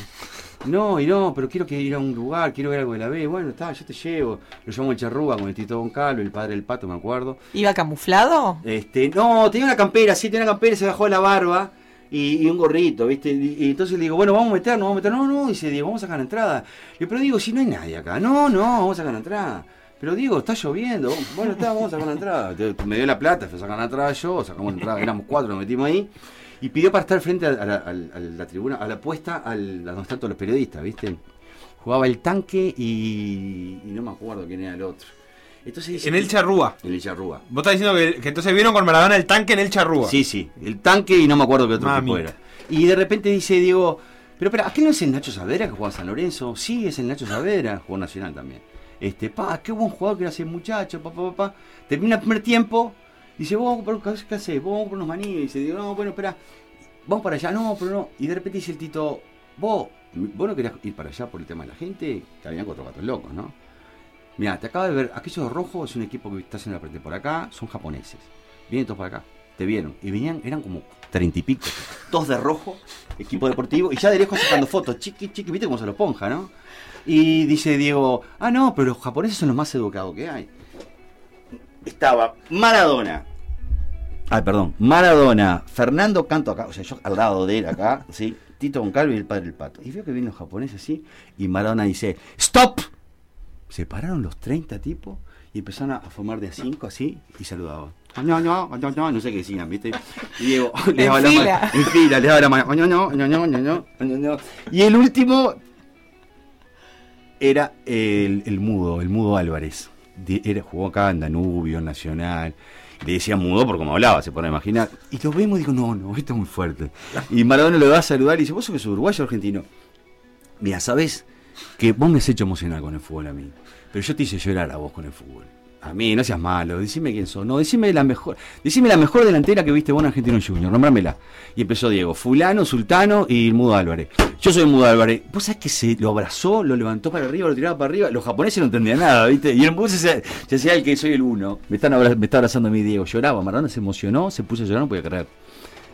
No, y no, pero quiero que ir a un lugar, quiero ver algo de la B. Bueno, está, yo te llevo. Lo llevamos el Charrúa con el Tito Goncalo, el padre del pato, me acuerdo. ¿Iba camuflado? Este, no, tenía una campera, sí, tenía una campera, se bajó de la barba. Y, y un gorrito, ¿viste? Y, y entonces le digo, bueno, vamos a meternos, vamos a meternos. No, no, dice Diego, vamos a sacar la entrada. Digo, pero digo, si no hay nadie acá. No, no, vamos a sacar la entrada. Pero digo, está lloviendo. Bueno, está, vamos a sacar la entrada. Me dio la plata, fue a sacar la entrada yo, sacamos la entrada, éramos cuatro, nos metimos ahí. Y pidió para estar frente a, la, tribuna, a la puesta, al, a donde están todos los periodistas, ¿viste? Jugaba el tanque y, y no me acuerdo quién era el otro. Entonces dice En el Charrúa. En el Charrúa. Vos estás diciendo que, que entonces vieron con Maradona el tanque en el Charrúa. Sí, sí, el tanque y no me acuerdo qué otro Mamita. tipo era. Y de repente dice Diego, pero espera, ¿aquel no es el Nacho Saavedra que juega San Lorenzo? Sí, es el Nacho Saavedra, jugó Nacional también. Este, pa, qué buen jugador que era ese muchacho, pa, pa, pa, pa. Termina el primer tiempo, dice, vos vamos a comprar, ¿qué haces? Vos vamos a comprar unos maní. Y dice, digo, no, bueno, espera, vamos para allá, no, pero no. Y de repente dice el Tito, vos, vos no querías ir para allá por el tema de la gente, que habían cuatro gatos locos, ¿no? Mira, te acabo de ver, aquellos rojos es un equipo que está haciendo la por acá, son japoneses. Vienen todos para acá, te vieron. Y venían, eran como treinta y pico, todos de rojo, equipo deportivo, y ya de lejos sacando fotos, chiqui, chiqui, viste cómo se los ponja, ¿no? Y dice Diego, ah, no, pero los japoneses son los más educados que hay. Estaba Maradona. Ay, perdón, Maradona, Fernando Canto acá, o sea, yo al lado de él acá, ¿sí? Tito Goncalves y el padre del pato. Y veo que vienen los japoneses así, y Maradona dice, ¡Stop! Se pararon los 30 tipos y empezaron a formar de a 5 así y saludaban. No, no, no, no, no sé qué decían, ¿viste? Y Diego le daba la mano. En fila, le daba la mano. No, no, no, no, no, no. Y el último era el, el mudo, el mudo Álvarez. De- era, jugó acá en Danubio, en Nacional. Le decía mudo por como hablaba, se pone a imaginar. Y lo vemos y digo, no, no, esto es muy fuerte. Y Maradona lo va a saludar y dice, ¿vos sos uruguayo o argentino? Mira, ¿sabes? Que vos me has hecho emocionar con el fútbol a mí. Pero yo te hice llorar a vos con el fútbol. A mí, no seas malo, decime quién sos. No, decime la mejor, decime la mejor delantera que viste vos en Argentino Junior, nombrámela. Y empezó Diego, Fulano, Sultano y Mudo Álvarez. Yo soy Mudo Álvarez. Vos sabés que se lo abrazó, lo levantó para arriba, lo tiraba para arriba. Los japoneses no entendían nada, ¿viste? Y el Mudo se, se el que soy el uno. Me, están me está abrazando a mí Diego. Lloraba, Maradona se emocionó, se puso a llorar, no podía creer.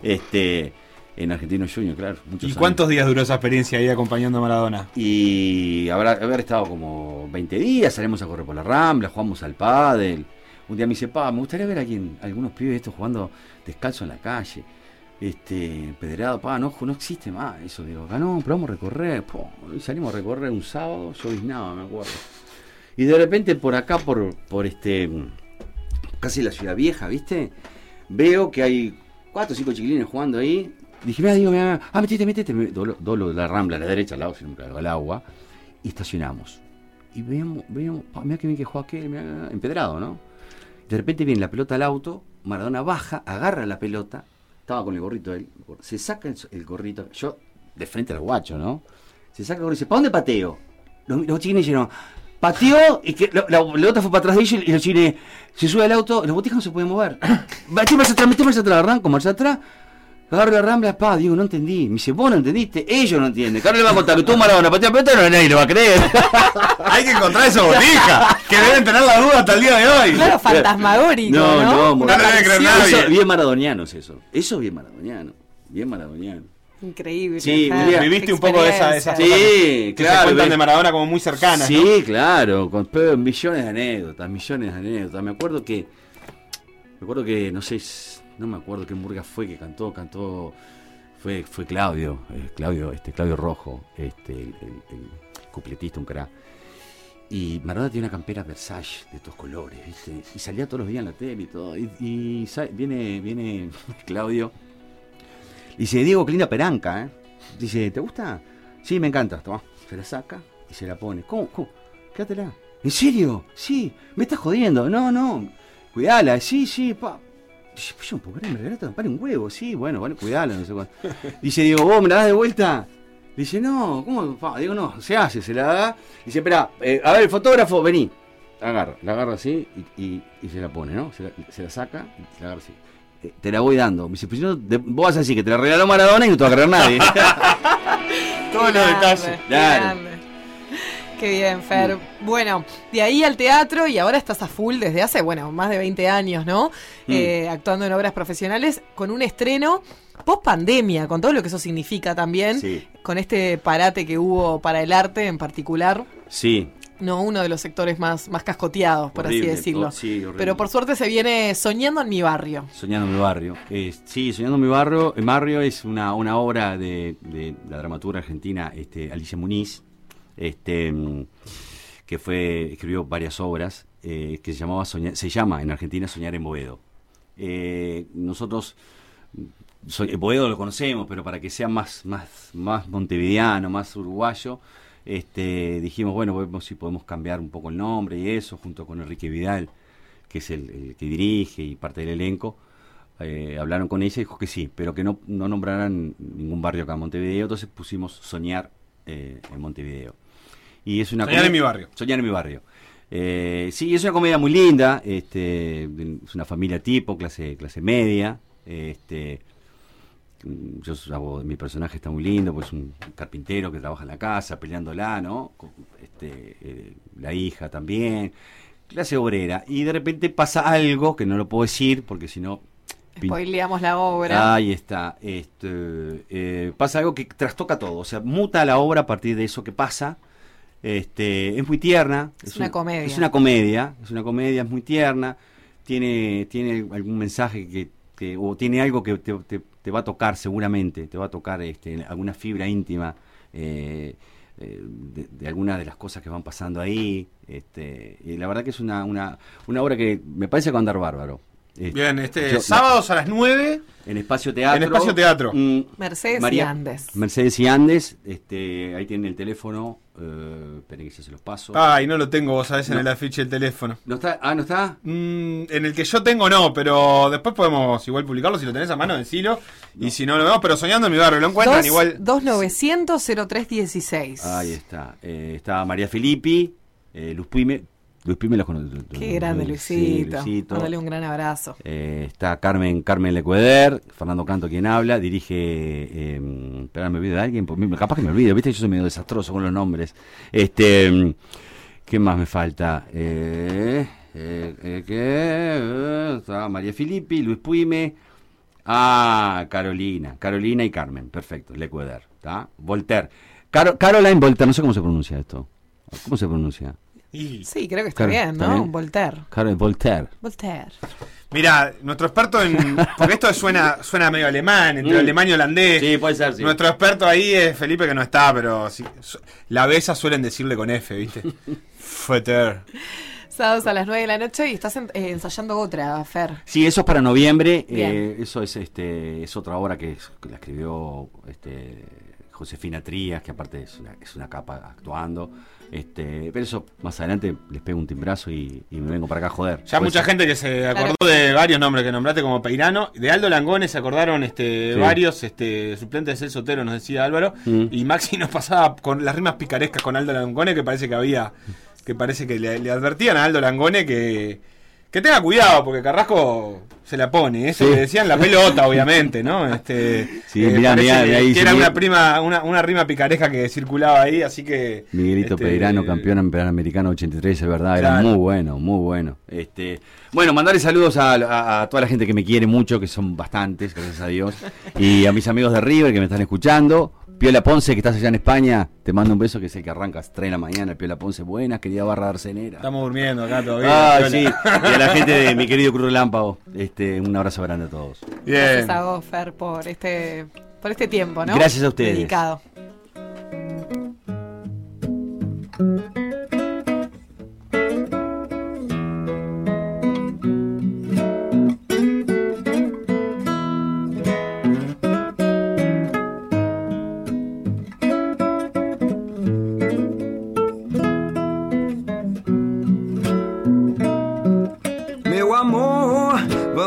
Este, en Argentino Junior, claro. ¿Y años. cuántos días duró esa experiencia ahí acompañando a Maradona? Y habrá haber estado como 20 días, salimos a correr por la Rambla, jugamos al pádel. Un día me dice, pa, me gustaría ver a alguien, algunos pibes estos jugando descalzo en la calle. Este, pedrado, pa, no, no existe más eso, digo, acá no, pero vamos a recorrer. Po, y salimos a recorrer un sábado, lloviznaba, me acuerdo. Y de repente por acá, por, por este, casi la ciudad vieja, ¿viste? Veo que hay cuatro o cinco chiquilines jugando ahí. Dije, mira, digo, mira, ah, metete, metete. Me Dolo, dolo la rambla a la derecha, al lado, siempre al agua. Y estacionamos. Y vemos, pa, mira que bien que juega aquel, empedrado, ¿no? De repente viene la pelota al auto, Maradona baja, agarra la pelota, estaba con el gorrito él, se saca el, gorrito, yo de frente al guacho, ¿no? Se saca el gorrito y dice, ¿para dónde pateo? Los, los chiquines dijeron, pateó y que la, pelota fue para atrás de ellos y los chiquines se sube al auto, los botijas no se pueden mover. Marcha atrás, marcha atrás, arranco, marcha atrás. Agarro la rambla, pa, digo, no entendí. Me dice, vos no entendiste, ellos no entienden. Claro le va a contar que tú Maradona patea pelota, no nadie le va a creer. Hay que encontrar esa botija, que deben tener la duda hasta el día de hoy. Claro, fantasmagórico, No, ¿no? no, no le debe creer nadie. Eso, bien maradoniano es eso. Eso es bien maradoniano. Bien maradoniano. Increíble. Sí, mira, viviste un poco de esa- esa- experiencia. Sí, Que claro. se cuentan ves- de Maradona como muy cercanas, Sí, ¿no? claro, con millones de anécdotas, millones de anécdotas. Me acuerdo que, me acuerdo que, no sé, no me acuerdo qué Murga fue que cantó, cantó, fue, fue Claudio, eh, Claudio, este, Claudio Rojo, este, el, el- el cupletista, un crack. Y Maradona tiene una campera Versace de estos colores, ¿viste? Y salía todos los días en la tele y todo. Y, y viene, viene Claudio. Dice, Diego, qué linda peranca, ¿eh? Dice, ¿te gusta? Sí, me encanta. Se la saca y se la pone. ¿Cómo? ¿Cómo? Quédatela. ¿En serio? Sí. ¿Me estás jodiendo? No, no. Cuidala. Sí, sí, pa. Dice, pues yo puedo creer, me regalaste para un huevo. Sí, bueno, vale, cuidala, no sé cuánto. Dice, Diego, ¿vos me la das de vuelta? Dice, no, ¿cómo? Pa? Digo, no, se hace, se la da. Dice, espera, eh, a ver, el fotógrafo, vení. Agarra, la agarra así y, y- y se la pone, ¿no? Se la, se la saca y se la agarra así. Eh, te la voy dando. Me dice, pues no, de- vos vas a decir que te la regaló Maradona y no te va a creer nadie. Todos los detalles. Claro. Qué bien, Fer. Bueno, de ahí al teatro y ahora estás a full desde hace, bueno, más de 20 años, ¿no? Mm. Eh, actuando en obras profesionales con un estreno post pandemia, con todo lo que eso significa también, Sí. con este parate que hubo para el arte en particular. Sí, No, uno de los sectores más, más cascoteados, por Horrible, así decirlo. oh, sí. Pero por suerte se viene soñando en mi barrio. Soñando mi barrio. Eh, sí, Soñando mi barrio. El barrio es una, una obra de, de la dramaturga argentina este, Alicia Muniz, este, mm, que fue escribió varias obras, eh, que se llamaba Soñar- se llama en Argentina Soñar en Boedo. Eh, nosotros mm, soy, Boedo lo conocemos, pero para que sea más, más, más montevideano, más uruguayo, este, dijimos, bueno, vemos si podemos cambiar un poco el nombre y eso, junto con Enrique Vidal, que es el, que dirige y parte del elenco. Eh, hablaron con ella y dijo que sí, pero que no, no nombraran ningún barrio acá en Montevideo, entonces pusimos Soñar eh, en Montevideo. Y es una Soñar comedia- en mi barrio. Soñar en mi barrio. Eh, sí, es una comedia muy linda, este, es una familia tipo, clase, clase media, este, mm, yo hago, mi personaje está muy lindo, pues un carpintero que trabaja en la casa, peleándola, ¿no? Con, Este, eh, la hija también, clase obrera, y de repente pasa algo que no lo puedo decir, porque si no... Spoileamos la obra. Ahí está. Este, eh, pasa algo que trastoca todo. O sea, muta la obra a partir de eso que pasa. Este, es muy tierna. Es una comedia. Es una comedia. Es una comedia, es muy tierna. Tiene, tiene algún mensaje que, que- o tiene algo que te, te- te va a tocar seguramente. Te va a tocar este, alguna fibra íntima. eh, eh, de, de algunas de las cosas que van pasando ahí. Este, y la verdad que es una, una, una obra que me parece que va a andar bárbaro. Este, Bien, este yo- sábados a las 9 en Espacio Teatro. En Espacio Teatro. Mm, Mercedes y Andes. Mercedes y Andes. Este, ahí tienen el teléfono. Eh, esperen que ya se los paso. Ay, no lo tengo, vos sabés, en No. el afiche del teléfono. ¿No está? Ah, ¿no está? Mm, en el que yo tengo no, pero después podemos igual publicarlo si lo tenés a mano, decilo. Y si no lo vemos, pero soñando en mi barrio, lo encuentran Dos- igual. 2900 0316. Ahí está. Eh, está María Filippi, eh, Luz Puime. Luz Puime los conoce. Qué grande, Sí, Luisito. Luisito. Mándale un gran abrazo. Eh, está Carmen Carmen Lecueder, Fernando Canto quien habla, dirige, eh, espera, me olvido de alguien, capaz que me olvido, viste, yo soy medio desastroso con los nombres. Este, mm, ¿qué más me falta? Eh, eh, eh, ¿qué? Está María Filippi, Luis Puime, ah, Carolina, Carolina y Carmen, perfecto, Lecueder, ¿está? Voltaire, Caro- Caroline Voltaire, no sé cómo se pronuncia esto, ¿cómo se pronuncia? Y, Sí, creo que está Claro, bien, ¿no? Voltaire. Carol Voltaire. Voltaire. Mira, nuestro experto en. Porque esto suena, suena medio alemán, entre Mm. alemán y holandés. Sí, puede ser, sí. Nuestro experto ahí es Felipe, que no está, pero sí, su- la besa suelen decirle con F, ¿viste? Feter. Sábados a las 9 de la noche y estás en- eh, ensayando otra, Fer. Sí, eso es para noviembre. Eh, eso es este es otra obra que, es- que la escribió este, Josefina Trías, que aparte es una, es una capa actuando. Este, pero eso más adelante les pego un timbrazo y, y me vengo para acá a joder. Ya mucha ser. gente que se acordó Claro. de varios nombres que nombraste como Peirano. De Aldo Langones se acordaron este, Sí. varios este, suplentes de Celso Otero, nos decía Álvaro. Mm. Y Maxi nos pasaba con las rimas picarescas con Aldo Langone, que parece que había. que parece que le, le advertían a Aldo Langone que. Que tenga cuidado, porque Carrasco se la pone. Eso Sí. le decían la pelota, obviamente, ¿no? Este, Sí, mirá, parece mirá, que, mirá ahí, que era una prima, una, una rima picaresca que circulaba ahí, así que. Miguelito este, Peirano, campeón panamericano 83, es verdad, era muy bueno, muy bueno. Este, bueno, mandarle saludos a, a- a toda la gente que me quiere mucho, que son bastantes, gracias a Dios, y a mis amigos de River que me están escuchando. Piola Ponce, que estás allá en España, te mando un beso, que es el que arranca a las 3 de la mañana. Piola Ponce, buenas, querida barra de arcenera. Estamos durmiendo acá todavía. Ah, Piola. sí, y a la gente de mi querido Cruz Relámpago, este, un abrazo grande a todos. Bien. Gracias a vos, Fer, por este, por este tiempo, ¿no? Gracias a ustedes. Dedicado.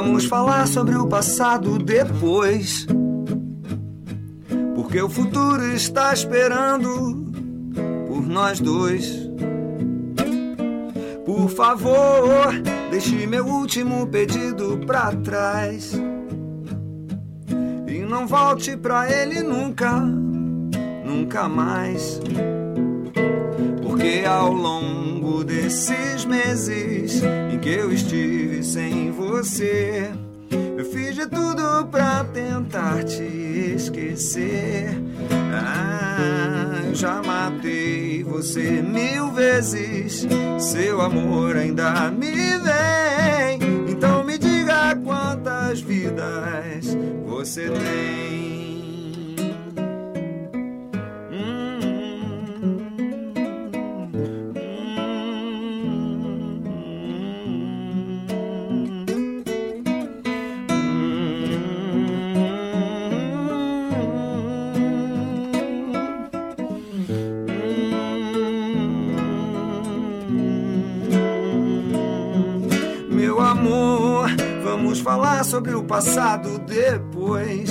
Vamos falar sobre o passado depois. Porque o futuro está esperando por nós dois. Por favor, deixe meu último pedido pra trás. E não volte pra ele nunca, nunca mais. Porque ao longo desses meses em que eu estive sem você, eu fiz de tudo pra tentar te esquecer. Ah, eu já matei você mil vezes. Seu amor ainda me vem. Então me diga quantas vidas você tem. Vamos falar sobre o passado depois.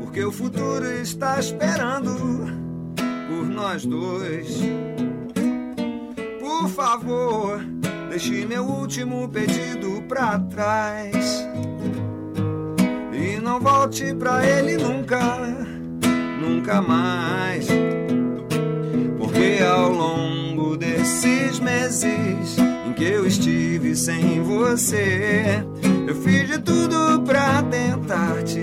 Porque o futuro está esperando por nós dois. Por favor, deixe meu último pedido pra trás. E não volte pra ele nunca, nunca mais. Porque ao longo desses meses que eu estive sem você, eu fiz de tudo pra tentar te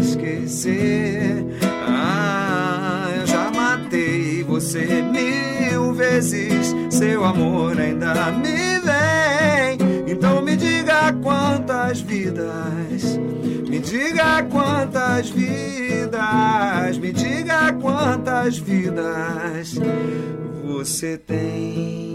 esquecer. Ah, eu já matei você mil vezes, seu amor ainda me vem. Então me diga quantas vidas, me diga quantas vidas, me diga quantas vidas você tem.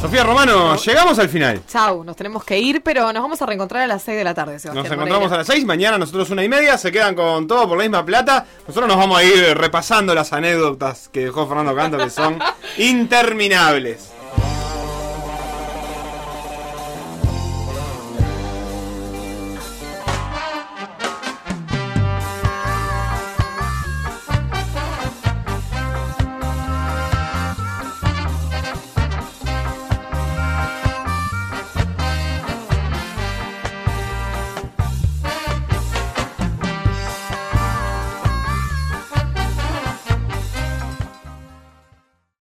Sofía Romano, llegamos al final. Chau, nos tenemos que ir, pero nos vamos a reencontrar a las 6 de la tarde, Sebastián. Nos Moreira. encontramos a las 6, mañana nosotros una y media, se quedan con todo por la misma plata. Nosotros nos vamos a ir repasando las anécdotas que dejó Fernando Canto, que son interminables.